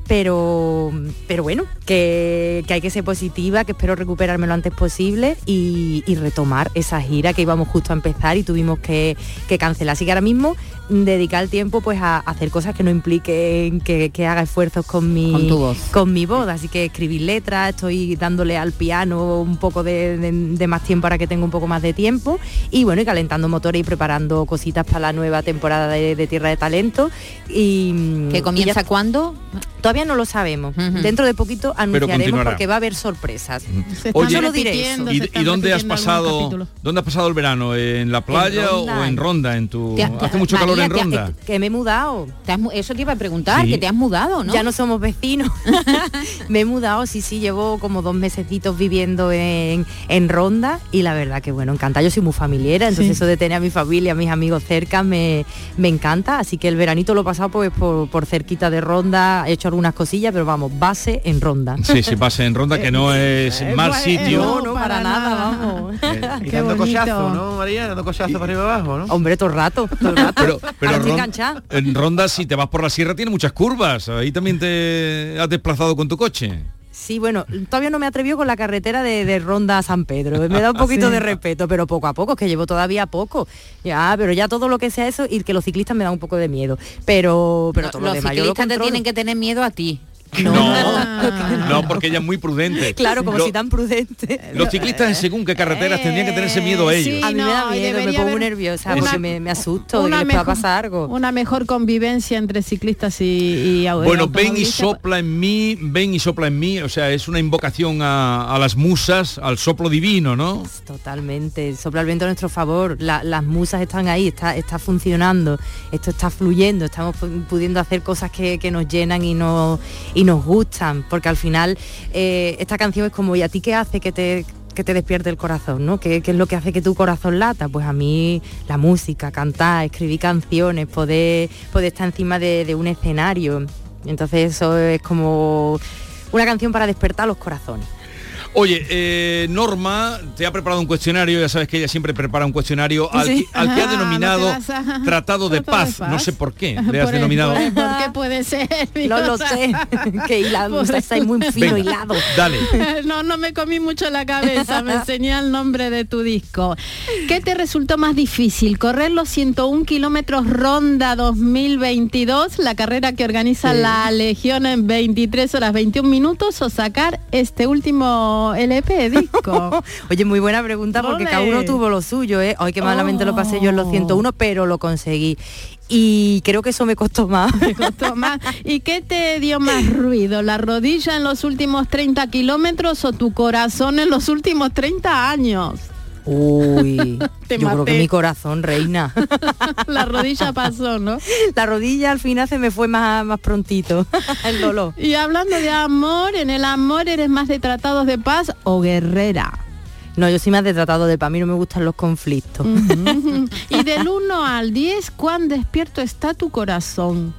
Pero, pero bueno, que, que hay que ser positiva, que espero recuperarme lo antes posible y, y retomar esa gira que íbamos justo a empezar y tuvimos que, que cancelar. Así que ahora mismo mm, dedicar el tiempo pues a, a hacer cosas que no impliquen que, que haga esfuerzos con mi, Con tu voz. con mi voz. Así que escribir letras, estoy dándole al piano un poco de, de- de más tiempo ahora que tengo un poco más de tiempo. Y bueno, y calentando motores y preparando cositas para la nueva temporada de, de Tierra de Talento. Y, ¿Que comienza cuándo? Todavía no lo sabemos. Dentro de poquito anunciaremos porque va a haber sorpresas. Oye, Solo diré eso. ¿y, y dónde has pasado dónde has pasado el verano? ¿En la playa o- Ronda. o en Ronda? En tu has- hace mucho calor en Ronda. que me he mudado. eso te iba a preguntar, Sí. que te has mudado, ¿no? Ya no somos vecinos. me he mudado, sí, sí, llevo como dos mesecitos viviendo en, en Ronda y la verdad que bueno, encanta. Yo soy muy familiera, entonces Sí. eso de tener a mi familia, a mis amigos cerca me, me encanta. Así que el veranito lo he pasado pues por, por cerquita de Ronda, he hecho algunas cosillas, pero vamos, base en Ronda. Sí, sí, pasa en Ronda, que no es mal sitio. No, no, para, nada, vamos. Y dando cochazos, ¿no, María? Dando cochazos para arriba abajo, ¿no? Hombre, todo el rato, todo el rato. Pero, pero Ron- en Ronda, si te vas por la sierra, tiene muchas curvas. Ahí también te has desplazado con tu coche. Sí, bueno, todavía no me atrevió con la carretera de, de Ronda a San Pedro. Me da un poquito Sí. de respeto, pero poco a poco, es que llevo todavía poco. Ya, pero ya todo lo que sea eso y que los ciclistas me da un poco de miedo. Pero, pero todo lo Los demás yo lo ciclistas te tienen que tener miedo a ti. No, porque ella es muy prudente. Claro, como Lo- si tan prudente. Los ciclistas en según qué carreteras tendrían que tenerse miedo a ellos. a mí me da no, miedo, me pongo nerviosa una- porque me, me asusto de que les pueda pasar algo. Una mejor convivencia entre ciclistas y, y Bueno, ven y sopla en mí, ven y sopla en mí, o sea, es una invocación a, a las musas, al soplo divino, ¿no? Totalmente, sopla el viento a nuestro favor, la- las musas están ahí, está, está funcionando, esto está fluyendo, estamos pu- pudiendo hacer cosas que, que nos llenan y nos, y nos gustan, porque al final eh, esta canción es como, ¿y a ti qué hace que te que te despierte el corazón, ¿no? ¿Qué, qué es lo que hace que tu corazón lata? Pues a mí la música, cantar, escribir canciones, poder, poder estar encima de, de un escenario. Entonces eso es como una canción para despertar los corazones. Oye, eh, Norma te ha preparado un cuestionario, ya sabes que ella siempre prepara un cuestionario al, Sí. al que ha Ajá, denominado no a- Tratado de Paz. No sé por qué le Por has el- denominado. por el- ¿Por qué puede ser? No lo sé, que hilado, está ahí muy fino Venga, hilado. Dale. No, no me comí mucho la cabeza, me enseñé el nombre de tu disco. ¿Qué te resultó más difícil? ¿Correr los 101 kilómetros Ronda 2022, la carrera que organiza Sí. la Legión en 23 horas 21 minutos o sacar este último LP disco? Oye, muy buena pregunta porque Ole. cada uno tuvo lo suyo, ¿eh? Hoy que malamente lo pasé yo en los 101, pero lo conseguí. Y creo que eso me costó más. Me costó más. ¿Y qué te dio más ruido? ¿La rodilla en los últimos 30 kilómetros o tu corazón en los últimos 30 años? Uy, Te yo creo que mi corazón, reina. La rodilla pasó, ¿no? La rodilla al final se me fue más, más prontito, el dolor. Y hablando de amor, en el amor eres más de tratados de paz o guerrera. No, yo soy más de tratado de para mí no me gustan los conflictos. Y del 1 al 10, ¿cuán despierto está tu corazón?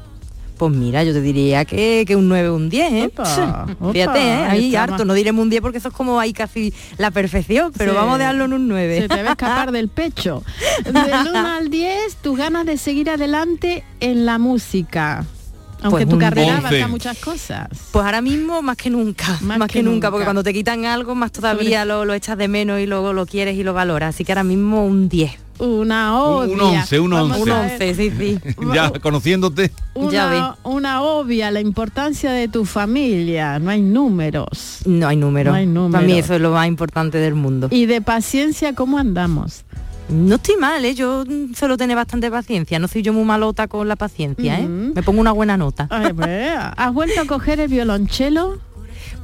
Pues mira, yo te diría que, que un 9 un 10, ¿eh? Opa, Fíjate, ¿eh? ahí harto, más- no diremos un 10 porque eso es como ahí casi la perfección, pero Sí. vamos a dejarlo en un 9. Se te va a escapar del pecho. Del 1 al 10, tus ganas de seguir adelante en la música. Aunque Pues tu carrera 11. abarca muchas cosas. Pues ahora mismo más que nunca, más, que, que nunca, porque cuando te quitan algo más todavía lo, lo echas de menos y luego lo quieres y lo valoras. Así que ahora mismo un 10. Una obvia. Un 11, un Vamos 11. a Un ver. 11, sí, sí. ya conociéndote. Una, una obvia, la importancia de tu familia. No hay números. No hay número. No hay número. Para mí eso es lo más importante del mundo. Y de paciencia, ¿cómo andamos? No estoy mal, ¿eh? yo suelo tener bastante paciencia. No soy yo muy malota con la paciencia, ¿eh? Me pongo una buena nota. Ay, pues, ¿Has vuelto a coger el violonchelo?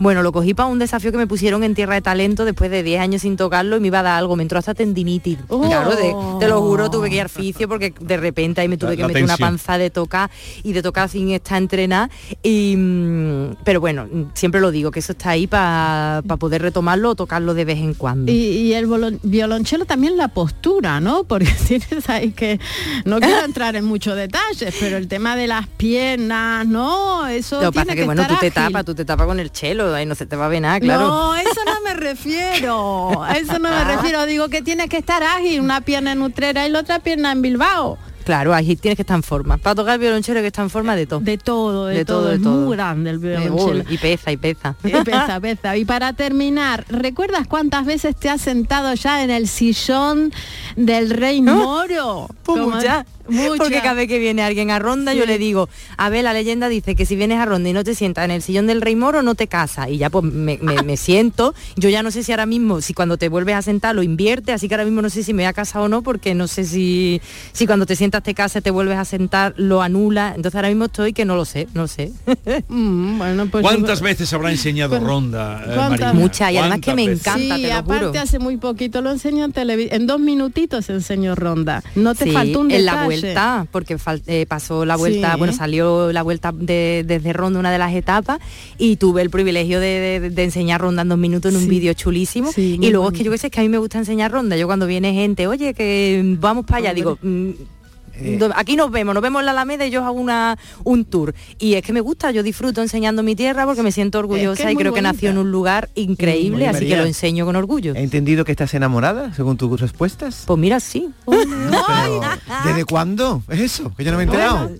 Bueno, lo cogí para un desafío que me pusieron en Tierra de Talento después de 10 años sin tocarlo y me iba a dar algo. Me entró hasta tendinitis. Oh. Claro, de- te lo juro, tuve que ir al fisio porque de repente ahí me tuve La- que la meter una panza de tocar y de tocar sin estar entrenada. Y, mm, pero bueno, siempre lo digo, que eso está ahí para poder retomarlo o tocarlo de vez en cuando. Y, y el violonchelo también la postura, ¿no? Porque tienes ahí que, no quiero entrar en muchos detalles, pero el tema de las piernas, ¿no? Eso Lo que pasa tiene que, que bueno, tú te tapas, tú te tapas con el chelo, ahí no se te va a ver nada, claro. No, eso no me refiero. A eso no me refiero. Digo que tienes que estar ágil, una pierna en Utrera y la otra pierna en Bilbao. Claro, ahí tienes que estar en forma. Para tocar el violonchelo que estar en forma de todo. De todo, de, De todo, todo, de todo. muy grande el violonchelo. y pesa, y pesa. Y pesa, pesa. Y para terminar, ¿recuerdas cuántas veces te has sentado ya en el sillón del rey moro? Pues muchas. Muchas. Porque cada vez que viene alguien a Ronda, yo le digo, a ver, la leyenda dice que si vienes a Ronda y no te sientas en el sillón del rey moro, no te casas. Y ya pues me, me- me siento. Yo ya no sé si ahora mismo, si cuando te vuelves a sentar lo invierte, así que ahora mismo no sé si me voy a casar o no, porque no sé si, si cuando te sientas te casas, te vuelves a sentar, lo anula. Entonces ahora mismo estoy que no lo sé, no sé. Mm, bueno, pues ¿Cuántas yo- veces habrá enseñado Bueno, Ronda? eh. Marina? Muchas, y además que ¿Cuántas me veces? encanta, sí, te lo aparte juro. hace muy poquito lo enseñó en televisión. En dos minutitos enseñó Ronda. No te Sí, faltó un en la vuelta, porque eh, pasó la vuelta, Sí. bueno, salió la vuelta de- desde Ronda una de las etapas y tuve el privilegio de, de- de enseñar Ronda en dos minutos en un vídeo chulísimo. Y luego es que yo qué sé, es que a mí me gusta enseñar Ronda. Yo cuando viene gente, oye, que vamos para allá, digo... mm, do- Aquí nos vemos, nos vemos en la Alameda y yo hago una, un tour. Y es que me gusta, yo disfruto enseñando mi tierra porque me siento orgullosa es y creo que nació en un lugar increíble, así que lo enseño con orgullo. He entendido que estás enamorada, según tus respuestas. Pues mira, sí. Pero, ¿Desde cuándo es eso? Que yo no me he enterado.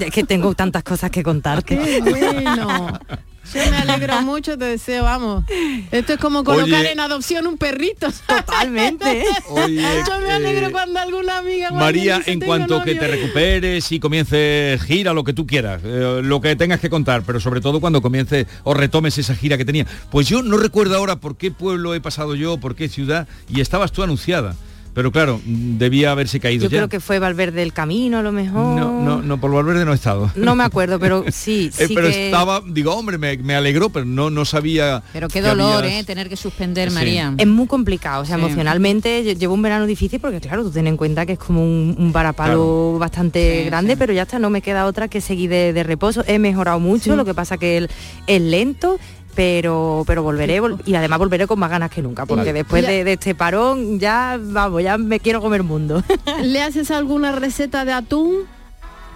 Es que tengo tantas cosas que contarte. Qué bueno. Yo me alegro mucho, te deseo, vamos. Esto es como colocar Oye. en adopción un perrito. Totalmente. Oye, Yo me eh, alegro cuando alguna amiga María, dice, en "Tengo cuanto que novio". te recuperes y comiences gira, lo que tú quieras, eh, lo que tengas que contar, pero sobre todo cuando comiences o retomes esa gira que tenía. Pues yo no recuerdo ahora por qué pueblo he pasado yo, por qué ciudad, y estabas tú anunciada. Pero claro, debía haberse caído Yo ya. creo que fue Valverde el camino, a lo mejor. No, no, no, por Valverde no he estado. No me acuerdo, pero sí, Eh, sí pero que- estaba, digo, hombre, me, me alegró, pero no, no sabía. Pero qué que dolor, habías- ¿eh? Tener que suspender, Sí. María. Es muy complicado, o sea, Sí. emocionalmente lle- llevo un verano difícil porque claro, tú ten en cuenta que es como un, un varapalo bastante Sí, grande, sí. pero ya está, no me queda otra que seguir de, de reposo. He mejorado mucho, Sí. lo que pasa que el- es lento, pero pero volveré vol- y además volveré con más ganas que nunca, porque Vale. después de, de este parón ya vamos, ya me quiero comer mundo. ¿Le haces alguna receta de atún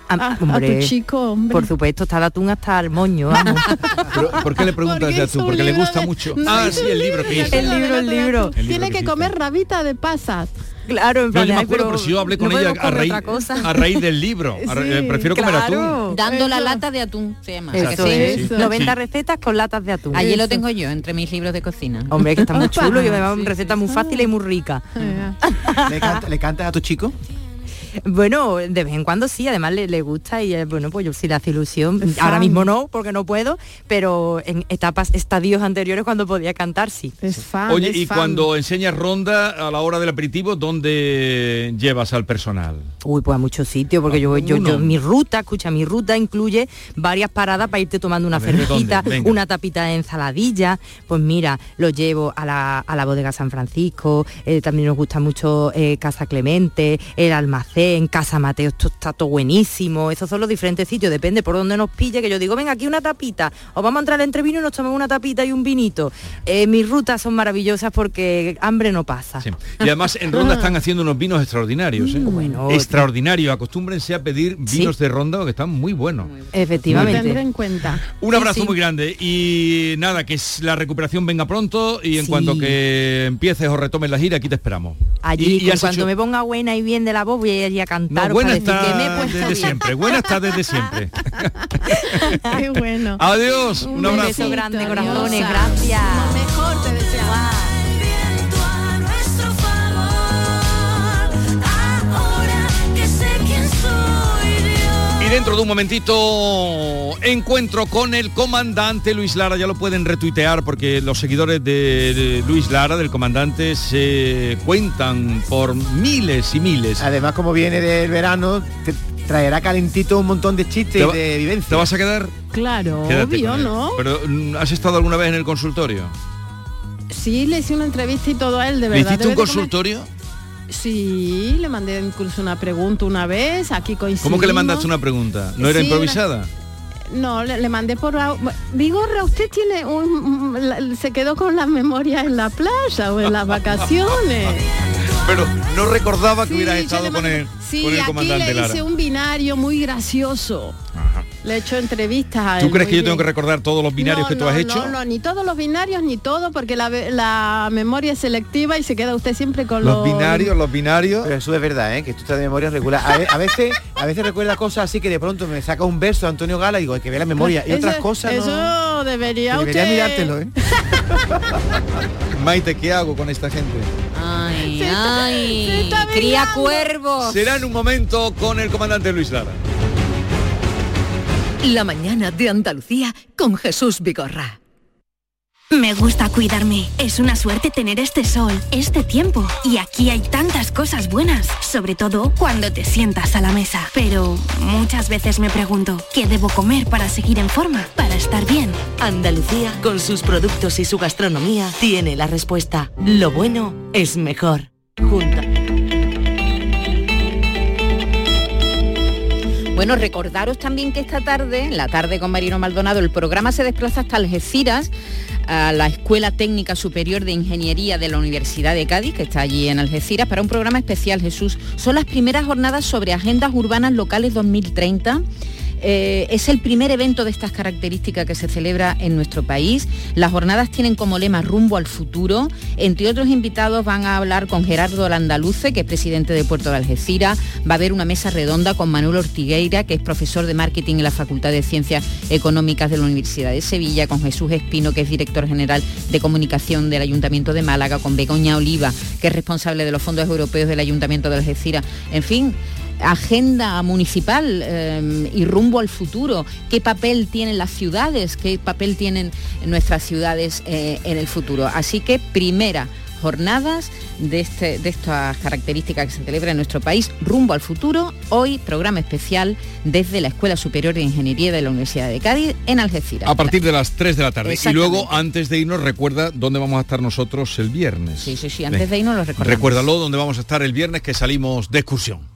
A- a, a hombre, tu chico, hombre? Por supuesto, está el atún hasta el moño. vamos. Pero, ¿Por qué le preguntas tú? un Porque le gusta de- mucho. No, ah, sí, el libro que hizo. El libro, el libro. El libro Tiene que comer rabita de pasas. Claro, en No, plan, yo me acuerdo, pero si yo hablé con no ella a comer raíz, a raíz del libro. A ra- Sí, eh, prefiero comer claro. atún. Dando la Eso. lata de atún, se llama. Eso ¿A que sí? es. Eso. 90 Sí. recetas con latas de atún. Allí lo tengo yo, entre mis libros de cocina. Hombre, que está muy chulo y además Sí, recetas muy fáciles y muy ricas. ¿Le, canta- le cantas a tu chico? Bueno, de vez en cuando sí, además le, le gusta y bueno, pues yo sí le hace ilusión. Ahora mismo no, porque no puedo, pero en etapas, estadios anteriores cuando podía cantar, sí. Es fan, Oye, es y fan. cuando enseñas ronda a la hora del aperitivo, ¿dónde llevas al personal? Uy, pues a muchos sitios, porque yo, yo, mi ruta, escucha, mi ruta incluye varias paradas para irte tomando una cervecita, una tapita de ensaladilla. Pues mira, lo llevo a la, a la bodega San Francisco, eh, también nos gusta mucho eh, Casa Clemente, el almacén, eh, en Casa Mateo esto está todo buenísimo, esos son los diferentes sitios, depende por dónde nos pille, que yo digo, venga, aquí una tapita, o vamos a entrar entre vino y nos tomamos una tapita y un vinito. Eh, mis rutas son maravillosas porque hambre no pasa. Sí. Y además en Ronda están haciendo unos vinos extraordinarios. ¿eh? Bueno, Extraordinarios. Acostúmbrense a pedir vinos de Ronda que están muy buenos. Efectivamente. en cuenta. Un abrazo muy grande y nada, que es- la recuperación venga pronto y en Sí. cuanto que empieces o retomes la gira, aquí te esperamos. Allí, Y- cuando hecho- me ponga buena y bien de la voz, voy a ir a cantar No, buena para decir está que me he puesto desde siempre, buena está desde siempre. Qué bueno. Adiós, un, Un abrazo. beso grande, corazones, gracias. Y dentro de un momentito encuentro con el comandante Luis Lara, ya lo pueden retuitear porque los seguidores de, Luis Lara, del comandante, se cuentan por miles y miles. Además, como viene del verano, te traerá calentito un montón de chistes ¿Te y va- de vivencia. ¿Te vas a quedar? Claro, Quédate obvio. ¿no? Pero ¿has estado alguna vez en el consultorio? Sí, le hice una entrevista y todo a él, de ¿Le verdad. hiciste un comer- consultorio? Sí, le mandé incluso una pregunta una vez, aquí coincidimos. ¿Cómo que le mandaste una pregunta? ¿No era Sí, improvisada? No, le, le mandé por... Vigorra, usted tiene un... la- se quedó con las memorias en la playa o en las vacaciones. Pero no recordaba que hubieras yo estado con el, Sí, con el aquí le Lara. hice un binario muy gracioso. Le he hecho entrevistas a ¿Tú él, crees muy que yo tengo que recordar todos los binarios No, que tú no, has hecho? No, no, ni todos los binarios, ni todo, porque la, memoria es selectiva y se queda usted siempre con los... los binarios. Pero eso es verdad, ¿eh? que tú estás de memoria regular. A, ve- a veces, a veces recuerda cosas así que de pronto me saca un verso de Antonio Gala y digo, hay que ver la memoria. Y Eso- otras cosas Eso no. debería Debería usted... mirártelo, ¿eh? Maite, ¿qué hago con esta gente? Ay, Se está- ay, se está cría cuervos. Será en un momento con el comandante Luis Lara. La mañana de Andalucía con Jesús Vigorra. Me gusta cuidarme. Es una suerte tener este sol, este tiempo. Y aquí hay tantas cosas buenas, sobre todo cuando te sientas a la mesa. Pero muchas veces me pregunto, ¿qué debo comer para seguir en forma? Para estar bien. Andalucía, con sus productos y su gastronomía, tiene la respuesta. Lo bueno es mejor. Junta. Bueno, recordaros también que esta tarde, en la tarde con Marino Maldonado, el programa se desplaza hasta Algeciras, a la Escuela Técnica Superior de Ingeniería de la Universidad de Cádiz, que está allí en Algeciras, para un programa especial, Jesús. Son las primeras jornadas sobre agendas urbanas locales 2030. Eh, es el primer evento de estas características que se celebra en nuestro país. Las jornadas tienen como lema rumbo al futuro. Entre otros invitados van a hablar con Gerardo Landaluce, que es presidente de Puerto de Algeciras. Va a haber una mesa redonda con Manuel Ortigueira, que es profesor de marketing en la Facultad de Ciencias Económicas de la Universidad de Sevilla, con Jesús Espino, que es director general de comunicación del Ayuntamiento de Málaga, con Begoña Oliva, que es responsable de los fondos europeos del Ayuntamiento de Algeciras. En fin, agenda municipal eh, y rumbo al futuro, qué papel tienen las ciudades, qué papel tienen nuestras ciudades eh, en el futuro. Así que primera jornadas de, este, de estas características que se celebra en nuestro país, rumbo al futuro, hoy programa especial desde la Escuela Superior de Ingeniería de la Universidad de Cádiz en Algeciras. A partir de las 3 de la tarde. Y luego, antes de irnos, recuerda dónde vamos a estar nosotros el viernes. Sí, sí, sí, antes de irnos lo recordamos. Recuérdalo dónde vamos a estar el viernes que salimos de excursión.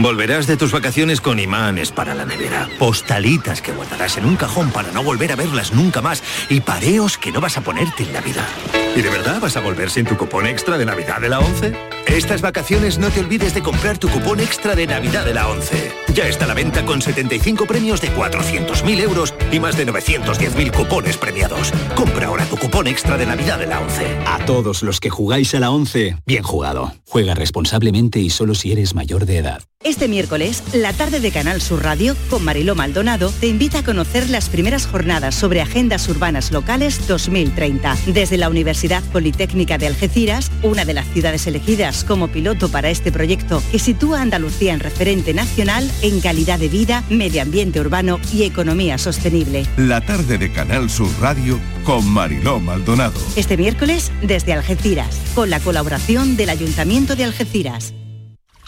Volverás de tus vacaciones con imanes para la nevera, postalitas que guardarás en un cajón para no volver a verlas nunca más y pareos que no vas a ponerte en la vida. ¿Y de verdad vas a volver sin tu cupón extra de Navidad de la 11? Estas vacaciones no te olvides de comprar tu cupón extra de Navidad de la 11. Ya está a la venta con 75 premios de 400.000 euros y más de 910.000 cupones premiados. Compra ahora tu cupón extra de Navidad de la 11. A todos los que jugáis a la 11, bien jugado. Juega responsablemente y solo si eres mayor de edad. Este miércoles, la tarde de Canal Sur Radio, con Mariló Maldonado, te invita a conocer las primeras jornadas sobre agendas urbanas locales 2030. Desde la Universidad Politécnica de Algeciras, una de las ciudades elegidas como piloto para este proyecto que sitúa a Andalucía en referente nacional en calidad de vida, medio ambiente urbano y economía sostenible. La tarde de Canal Sur Radio con Mariló Maldonado. Este miércoles, desde Algeciras, con la colaboración del Ayuntamiento de Algeciras.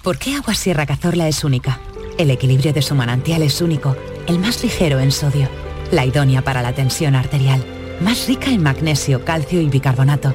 ¿Por qué Agua Sierra Cazorla es única? El equilibrio de su manantial es único, el más ligero en sodio, la idónea para la tensión arterial, más rica en magnesio, calcio y bicarbonato.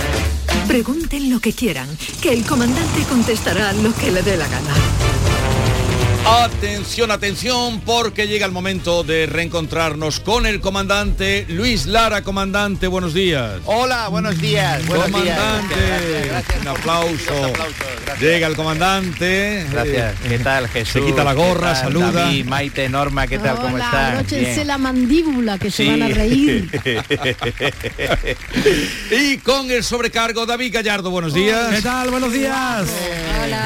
Pregunten lo que quieran, que el comandante contestará lo que le dé la gana. Atención, atención, porque llega el momento de reencontrarnos con el comandante Luis Lara. Comandante, buenos días. Hola, buenos días. Buenos comandante, días. Gracias, un aplauso. Llega el comandante. Gracias. ¿Qué tal, Jesús? Se quita la gorra, ¿Qué tal, saluda. David, Maite, Norma, ¿qué tal? ¿Cómo Hola, están? abróchense la mandíbula que se van a reír. y con el sobrecargo David Gallardo, buenos días. ¿Qué tal? Buenos días.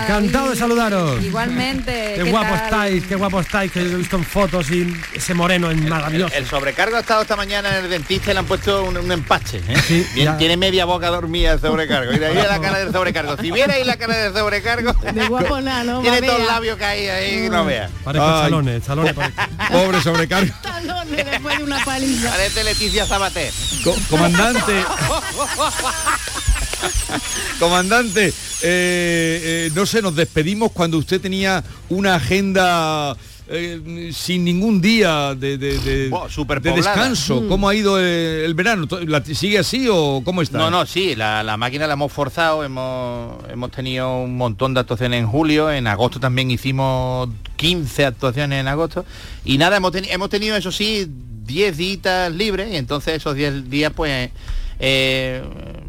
Encantado de saludaros. Igualmente. Qué ¿qué guapo estáis, qué guapo estáis, que he visto en fotos y ese moreno es maravilloso. El sobrecargo ha estado esta mañana en el dentista y le han puesto un, un empache. ¿eh? Bien, tiene media boca dormida el sobrecargo. Y de ahí la cara del sobrecargo. Si vierais la cara del sobrecargo, De guapo nada, ¿no? tiene todos los labios caídos ahí no veas. Parezco Ay. salones, salones. Pobre sobrecargo. Talones después de una paliza. Parece Leticia Sabater. Co- comandante. Comandante, eh, eh, no sé, nos despedimos cuando usted tenía una agenda eh, sin ningún día de, de- de- Wow, de superpoblada. descanso. Mm. ¿Cómo ha ido eh, el verano? ¿La- ¿Sigue así o cómo está? No, no, sí, la, la máquina la hemos forzado, hemos, hemos tenido un montón de actuaciones en julio, en agosto también hicimos 15 actuaciones en agosto y nada, hemos, teni- hemos tenido eso sí 10 días libres y entonces esos 10 días pues eh,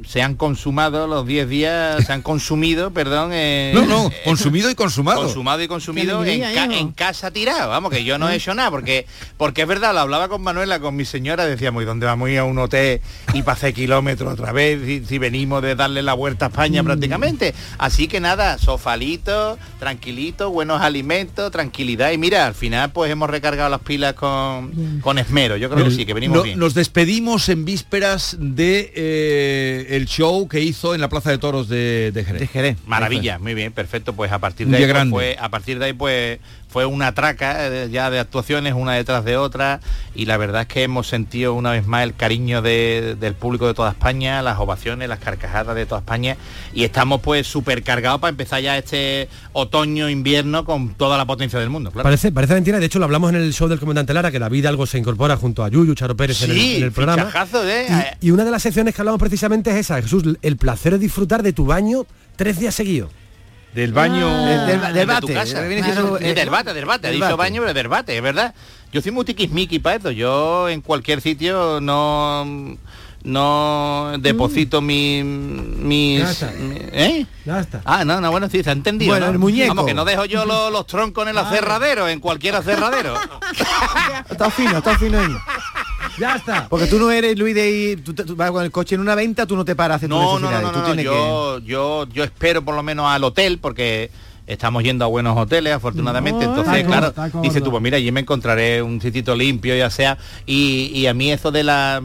se han consumado, los 10 días se han consumido, perdón. eh, No, no, consumido y consumado. Consumado y consumido en, ca- casa tirado, vamos, que yo no he hecho nada, porque porque es verdad, lo hablaba con Manuela, con mi señora, decíamos, ¿y dónde vamos a ir a un hotel y para hacer kilómetros otra vez si, si venimos de darle la vuelta a España prácticamente? Así que nada, sofalito, tranquilito, buenos alimentos, tranquilidad y mira, al final pues hemos recargado las pilas con, con esmero, yo creo que sí, que venimos No- bien. Nos despedimos en vísperas de eh, el show que hizo en la Plaza de Toros de, de Jerez. Maravilla, muy bien, perfecto. Pues a partir de ahí pues, a partir de ahí pues fue una traca eh, ya de actuaciones una detrás de otra y la verdad es que hemos sentido una vez más el cariño de- del público de toda España, las ovaciones, las carcajadas de toda España y estamos pues súper cargados para empezar ya este otoño invierno con toda la potencia del mundo. Claro. Parece, parece mentira, de hecho lo hablamos en el show del comandante Lara, que la vida algo se incorpora junto a Yuyu, Charo Pérez en, el, Sí, en el programa. ¿eh? Y, y una de las secciones que hablamos precisamente es esa, Jesús, el placer de disfrutar de tu baño tres días seguidos. Del baño... Del, del- del de bate, tu casa. del bate, del bate. Ha del dicho bate. baño, pero del bate, es verdad. Yo soy muy tiquismiqui para esto. Yo en cualquier sitio no no deposito mi, mis... Mi- ¿Eh? Ya está. Ah, no, no, bueno, sí, se ha entendido. Bueno, ¿no? el muñeco. Vamos, que no dejo yo los, los troncos en el aserradero, en cualquier aserradero. Está fino, está fino ahí. Ya está. Porque tú no eres Luis de ir, tú, tú vas con el coche en una venta, tú no te paras tus No, no, no, no, tú no, yo, yo, yo espero por lo menos al hotel porque estamos yendo a buenos hoteles afortunadamente. No, entonces claro está dice tú pues mira allí me encontraré un sitito limpio ya sea. Y, y a mí eso de la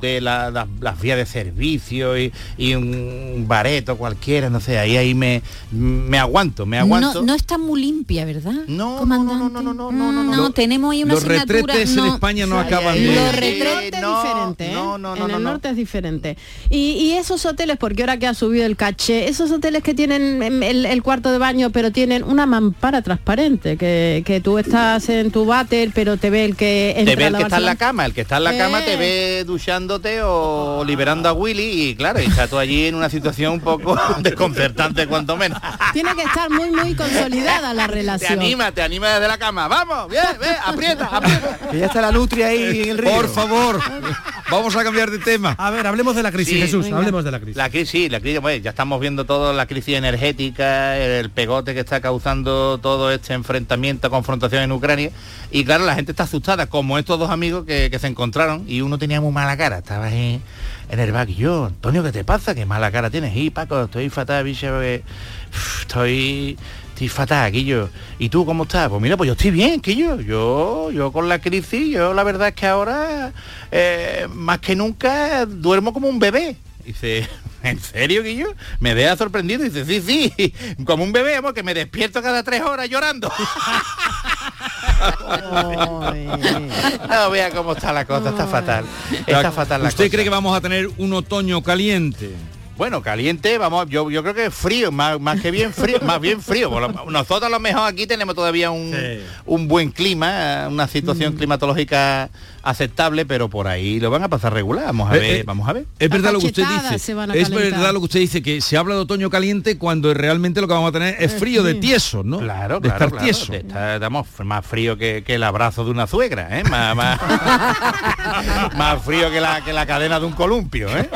de la- la- las vías de servicio y, y un bareto cualquiera no sé ahí ahí me me aguanto me aguanto No, no está muy limpia, ¿verdad? No, comandante. no, no, no, no, no, Lo- tenemos ahí una los asignatura. retretes en no. España no acaban de... Los retretes diferente, ¿eh? no, no, en no, el no. norte es diferente. Y, y esos hoteles, porque ahora que ha subido el caché, esos hoteles que tienen em, el, el cuarto de baño, pero tienen una mampara transparente, que, que tú estás en tu váter, pero te ve el que entra te ve el que está en la la- cama el que está en la cama te Eh. ve duchando o liberando a Willy y claro, y estás tú allí en una situación un poco desconcertante cuanto menos. Tiene que estar muy, muy consolidada la Te relación. anima, te anima desde la cama. Vamos, bien, bien, aprieta, aprieta. Que ya está la nutria ahí en el río. Por favor, vamos a cambiar de tema. A ver, hablemos de la crisis, Sí, Jesús, venga. hablemos de la crisis. La crisis, sí, la crisis, bueno, ya estamos viendo todo la crisis energética, el pegote que está causando todo este enfrentamiento, confrontación en Ucrania. Y claro, la gente está asustada, como estos dos amigos que, que se encontraron y uno tenía muy mala cara, estaba ahí en el back yo, Antonio, ¿qué te pasa? ¿Qué mala cara tienes? Y Paco, estoy fatal, bicho, porque, estoy, estoy fatal, Quillo. ¿Y tú cómo estás? Pues mira, pues yo estoy bien, Quillo. Yo, yo con la crisis, yo la verdad es que ahora, eh, más que nunca, duermo como un bebé. Dice, ¿en serio, Guillo? Me deja sorprendido. Dice, sí, sí, como un bebé, amor, que me despierto cada tres horas llorando. no, vea cómo está la cosa, está fatal. Está fatal la ¿Usted cosa. cree que vamos a tener un otoño caliente? Bueno, caliente, vamos, yo, yo creo que frío, más, más que bien frío, más bien frío. Nosotros a lo mejor aquí tenemos todavía un, un buen clima, una situación Mm. climatológica aceptable, pero por ahí lo van a pasar regular. Vamos a Eh, ver, eh, vamos a ver. Es verdad lo que usted dice. Es verdad lo que usted dice, que se habla de otoño caliente cuando realmente lo que vamos a tener es frío de tieso, ¿no? Claro, de claro, estar claro. tieso. Estamos más frío que, que el abrazo de una suegra, ¿eh? Más, más, más frío que la, que la cadena de un columpio, ¿eh?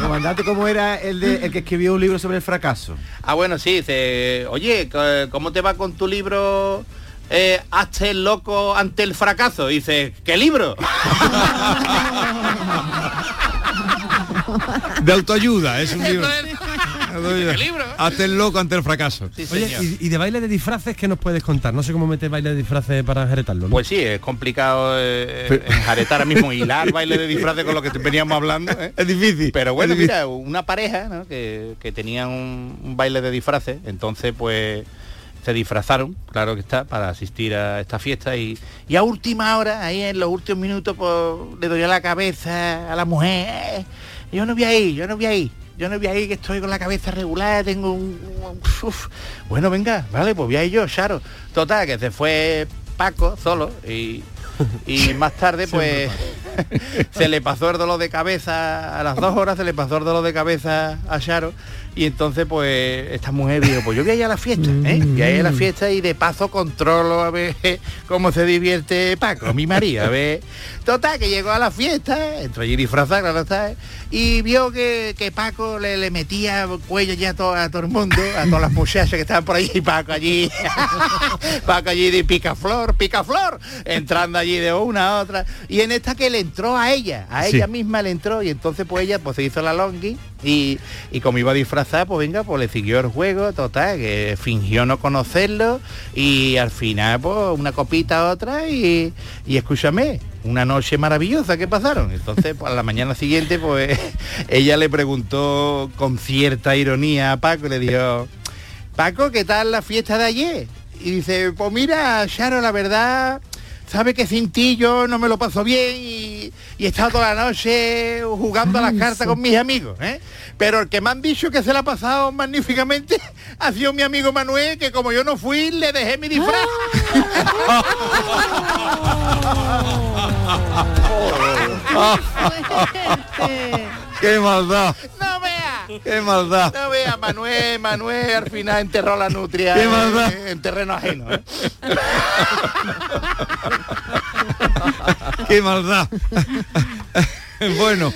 Comandante, ¿cómo era el, de- el que escribió un libro sobre el fracaso? Ah, bueno, sí, dice, oye, ¿cómo te va con tu libro? Eh, hazte el loco ante el fracaso. Dice, ¿qué libro? De autoayuda, es un libro. ¿Qué libro? Hazte el loco ante el fracaso. Oye, y, y de baile de disfraces, ¿qué nos puedes contar? No sé cómo meter baile de disfraces para enjaretarlo. ¿no? Pues sí, es complicado eh, enjaretar ahora mismo, hilar baile de disfraces con lo que te veníamos hablando. ¿eh? Es difícil. Pero bueno, difícil. mira, una pareja ¿no? que, que tenía un, un baile de disfraces, entonces pues se disfrazaron, claro que está, para asistir a esta fiesta y, y a última hora, ahí en los últimos minutos, pues le doy a la cabeza a la mujer, "Eh, yo no voy ahí, yo no voy ahí. Yo no voy ahí que estoy con la cabeza regular, tengo un... un- uf". Bueno, venga, vale, pues voy ahí yo, Charo. Total, que se fue Paco solo y, y más tarde pues se le pasó el dolor de cabeza, a las dos horas se le pasó el dolor de cabeza a Charo y entonces pues esta mujer dijo, pues yo voy a ir a la fiesta, ¿eh? Voy a ir a la fiesta y de paso controlo a ver cómo se divierte Paco, mi marido, a ver. Total, que llegó a la fiesta, entró allí disfrazada, claro está, y vio que, que Paco le, le metía cuello ya a todo, a todo el mundo, a todas las muchachas que estaban por allí, y Paco allí, Paco allí de picaflor, picaflor, entrando allí de una a otra, y en esta que le entró a ella, a Sí. ella misma le entró, y entonces pues ella pues se hizo la longi, y, y como iba disfrazada, pues venga, pues le siguió el juego, total, que fingió no conocerlo, y al final pues una copita otra, y, y escúchame, una noche maravillosa que pasaron. Entonces, pues, a la mañana siguiente, pues ella le preguntó con cierta ironía a Paco le dijo, Paco, ¿qué tal la fiesta de ayer? Y dice, pues mira, Charo, la verdad, sabe que sin ti yo no me lo paso bien y, y he estado toda la noche jugando a las cartas con mis amigos, ¿eh? Pero el que me han dicho que se la ha pasado magníficamente ha sido mi amigo Manuel, que como yo no fui, le dejé mi disfraz. ¡Qué maldad! ¡Qué maldad! No vea, Manuel, Manuel al final enterró la nutria Qué en- maldad. en, terreno ajeno. ¿eh? ¡Qué maldad! bueno,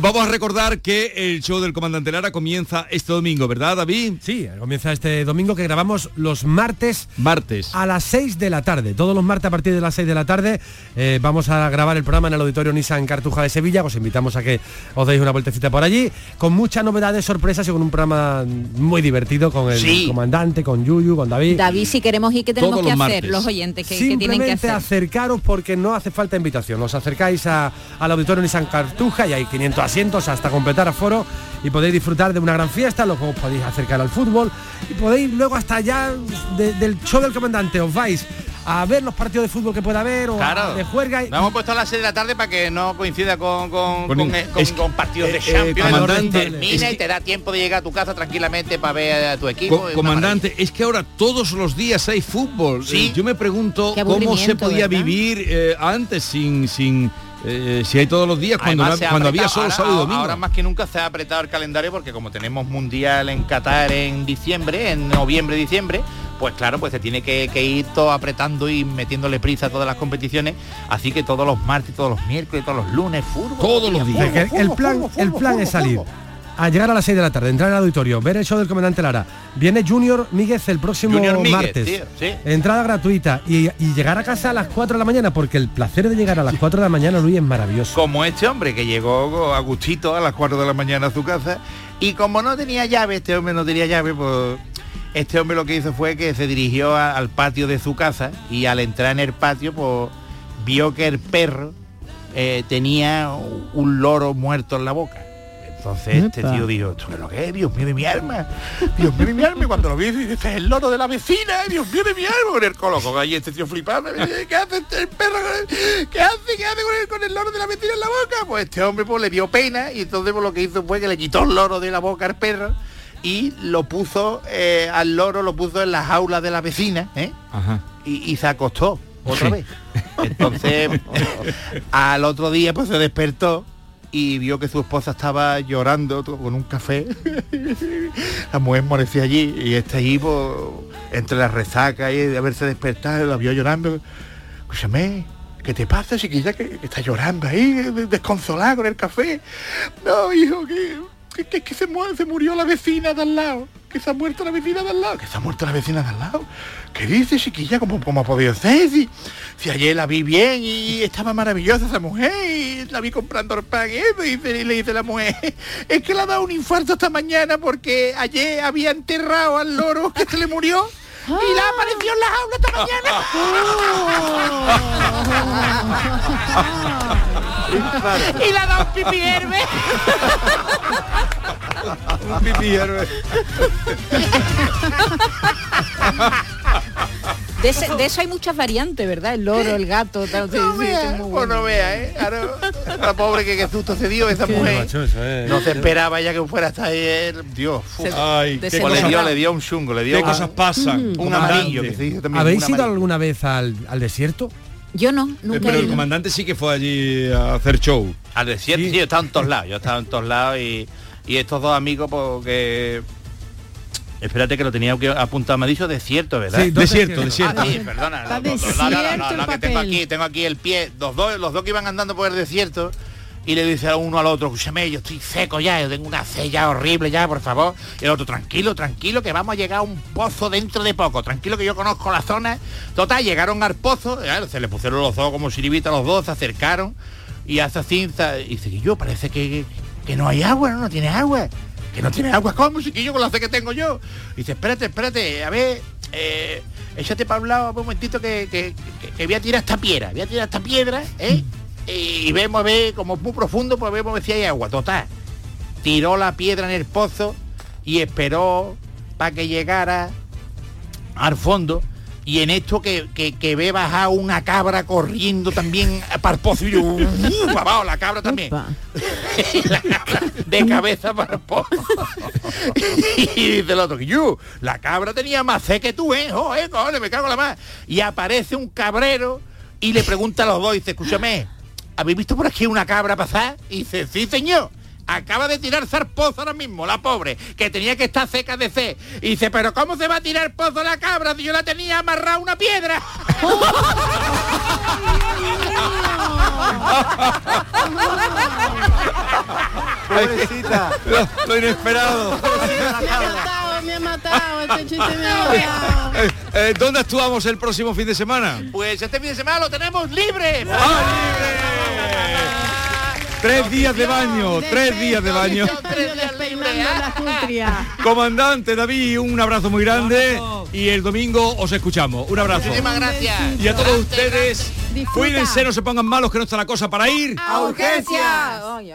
vamos a recordar que el show del comandante Lara comienza este domingo, ¿verdad, David? Sí, comienza este domingo que grabamos los martes Martes. a las 6 de la tarde. Todos los martes a partir de las 6 de la tarde eh, vamos a grabar el programa en el Auditorio Nissan Cartuja de Sevilla. Os invitamos a que os deis una vueltecita por allí, con muchas novedades, sorpresas y con un programa muy divertido con el Sí. comandante, con Yuyu, con David. David, si queremos ir, ¿qué tenemos Todos que los hacer martes. los oyentes? ¿Qué, qué tienen que Simplemente hacer? acercaros porque no hace falta invitación. Os acercáis al auditorio Nissan Cartuja y hay 500 asientos hasta completar aforo y podéis disfrutar de una gran fiesta. Luego os podéis acercar al fútbol y podéis luego hasta allá de- del show del comandante os vais a ver los partidos de fútbol que pueda haber o Claro. de juerga. Lo hemos puesto a las 6 de la tarde para que no coincida con, con, Con- con, eh, con- es- con partidos de eh, Champions. comandante, termina es y te da tiempo de llegar a tu casa tranquilamente para ver a tu equipo. Co- comandante, es que ahora todos los días hay fútbol. Sí. Eh, Yo me pregunto cómo se podía ¿verdad? vivir eh, antes sin sin eh, si hay todos los días, cuando, Además, no- se ha cuando había solo Ahora- sábado y domingo. Ahora más que nunca se ha apretado el calendario porque como tenemos mundial en Qatar en diciembre, en noviembre, diciembre, pues claro, pues se tiene que, que ir todo apretando y metiéndole prisa a todas las competiciones. Así que todos los martes, todos los miércoles, todos los lunes, fútbol. Todos los que el plan, el plan es salir a llegar a las 6 de la tarde, entrar al auditorio, ver el show del comandante Lara. Viene Junior Míguez el próximo Míguez, martes. tío, sí. Entrada gratuita y, y llegar a casa a las 4 de la mañana, porque el placer de llegar a las 4 de la mañana, Luis, es maravilloso. Como este hombre que llegó a gustito a las 4 de la mañana a su casa y como no tenía llave, este hombre no tenía llave, pues este hombre lo que hizo fue que se dirigió a- al patio de su casa y al entrar en el patio, pues vio que el perro eh, tenía un loro muerto en la boca. Entonces este tío dijo, ¿esto es lo que es? Dios mío de mi alma, Dios mío de mi alma, y cuando lo vi, dice, "Este es el loro de la vecina, Dios mío de mi alma, con el coloco, ahí este tío flipando, ¿qué hace este el perro con el, ¿qué hace, qué hace con el, con el loro de la vecina en la boca? Pues este hombre pues le dio pena y entonces pues, lo que hizo fue que le quitó el loro de la boca al perro y lo puso eh, al loro, lo puso en la jaula de la vecina, ¿eh? Ajá. y, y se acostó otra Sí. vez. Entonces, al otro día pues se despertó y vio que su esposa estaba llorando con un café. la mujer morecía allí y está allí pues, entre la resaca y de haberse despertado, la vio llorando. Escúchame, ¿qué te pasa, chiquilla, que, que está llorando ahí, de- desconsolada con el café? No, hijo, que, que, que- que se, mu- se murió la vecina de al lado. Que se ha muerto la vecina de al lado. Que se ha muerto la vecina de al lado. ¿Qué dice, chiquilla? ¿Cómo, cómo ha podido ser? Si, si ayer la vi bien y estaba maravillosa esa mujer y la vi comprando el pan y eso", y, dice- y le dice la mujer, es que le ha dado un infarto esta mañana porque ayer había enterrado al loro que se le murió y la apareció en la jaula esta mañana. y le ha dado un pipi herbe. Un pipí herbe. De, ese- de eso hay muchas variantes, ¿verdad? El loro, el gato, tal, sí, No sí, vea, sí, muy pues bueno. no vea, ¿eh? Claro, la pobre que qué susto se dio esa mujer. macho, eso es. No se esperaba ya que fuera hasta ayer. Dios, uf. Ay, Pues qué le dio, le dio un chungo, le dio qué un- cosas pasan, Un comandante. amarillo que se dice también. ¿Habéis un ido alguna vez al, al desierto? Yo no, Eh, nunca Pero he el ido. comandante sí que fue allí a hacer show. Al desierto, sí, yo he estado en todos lados, yo he estado en todos lados y, y estos dos amigos porque espérate que lo tenía que apuntar, me ha dicho desierto, ¿verdad? Sí, desierto, desierto. Ah, sí, perdona. Está no, no, no, no, no, desierto no, que tengo aquí, tengo aquí el pie, los dos, los dos que iban andando por el desierto y le dice a uno al otro, escúchame, yo estoy seco ya, yo tengo una sed ya horrible ya, por favor. Y el otro, tranquilo, tranquilo, que vamos a llegar a un pozo dentro de poco, tranquilo que yo conozco la zona. Total, llegaron al pozo, claro, se le pusieron los ojos como sirivita los dos, se acercaron y hace así, za- y dice, yo parece que, que no hay agua, no, no tiene agua. Que no tiene agua, ¿cómo? Yo con la sed que tengo yo. Y dice, espérate, espérate, a ver, eh, échate para un un momentito que, que, que- que voy a tirar esta piedra, voy a tirar esta piedra, ¿eh? Y vemos a ver, como es muy profundo, pues vemos si hay agua. Total. Tiró la piedra en el pozo y esperó para que llegara al fondo. Y en esto que, que, que ve bajar una cabra corriendo también para el pozo y yo, ¡uh! abajo, la cabra también. La cabra de cabeza para el pozo. y dice el otro, yo, la cabra tenía más sed que tú, ¿eh? Joder, cojones, me cago en la más. Y aparece un cabrero y le pregunta a los dos, dice, escúchame, ¿habéis visto por aquí una cabra pasar? Y dice, sí, señor. Acaba de tirar al pozo ahora mismo, la pobre, que tenía que estar seca de sed. Y dice, pero ¿cómo se va a tirar pozo la cabra si yo la tenía amarrada a una piedra? Pobrecita. Lo, lo inesperado. Me ha matado, me ha matado, este chiste me ha matado. Eh, eh, ¿Dónde actuamos el próximo fin de semana? Pues este fin de semana lo tenemos libre. Tres días de baño, tres días de baño. Comandante David, un abrazo muy grande y el domingo os escuchamos. Un abrazo. Muchísimas gracias. Y a todos ustedes, cuídense, no se pongan malos que no está la cosa para ir. ¡A ay.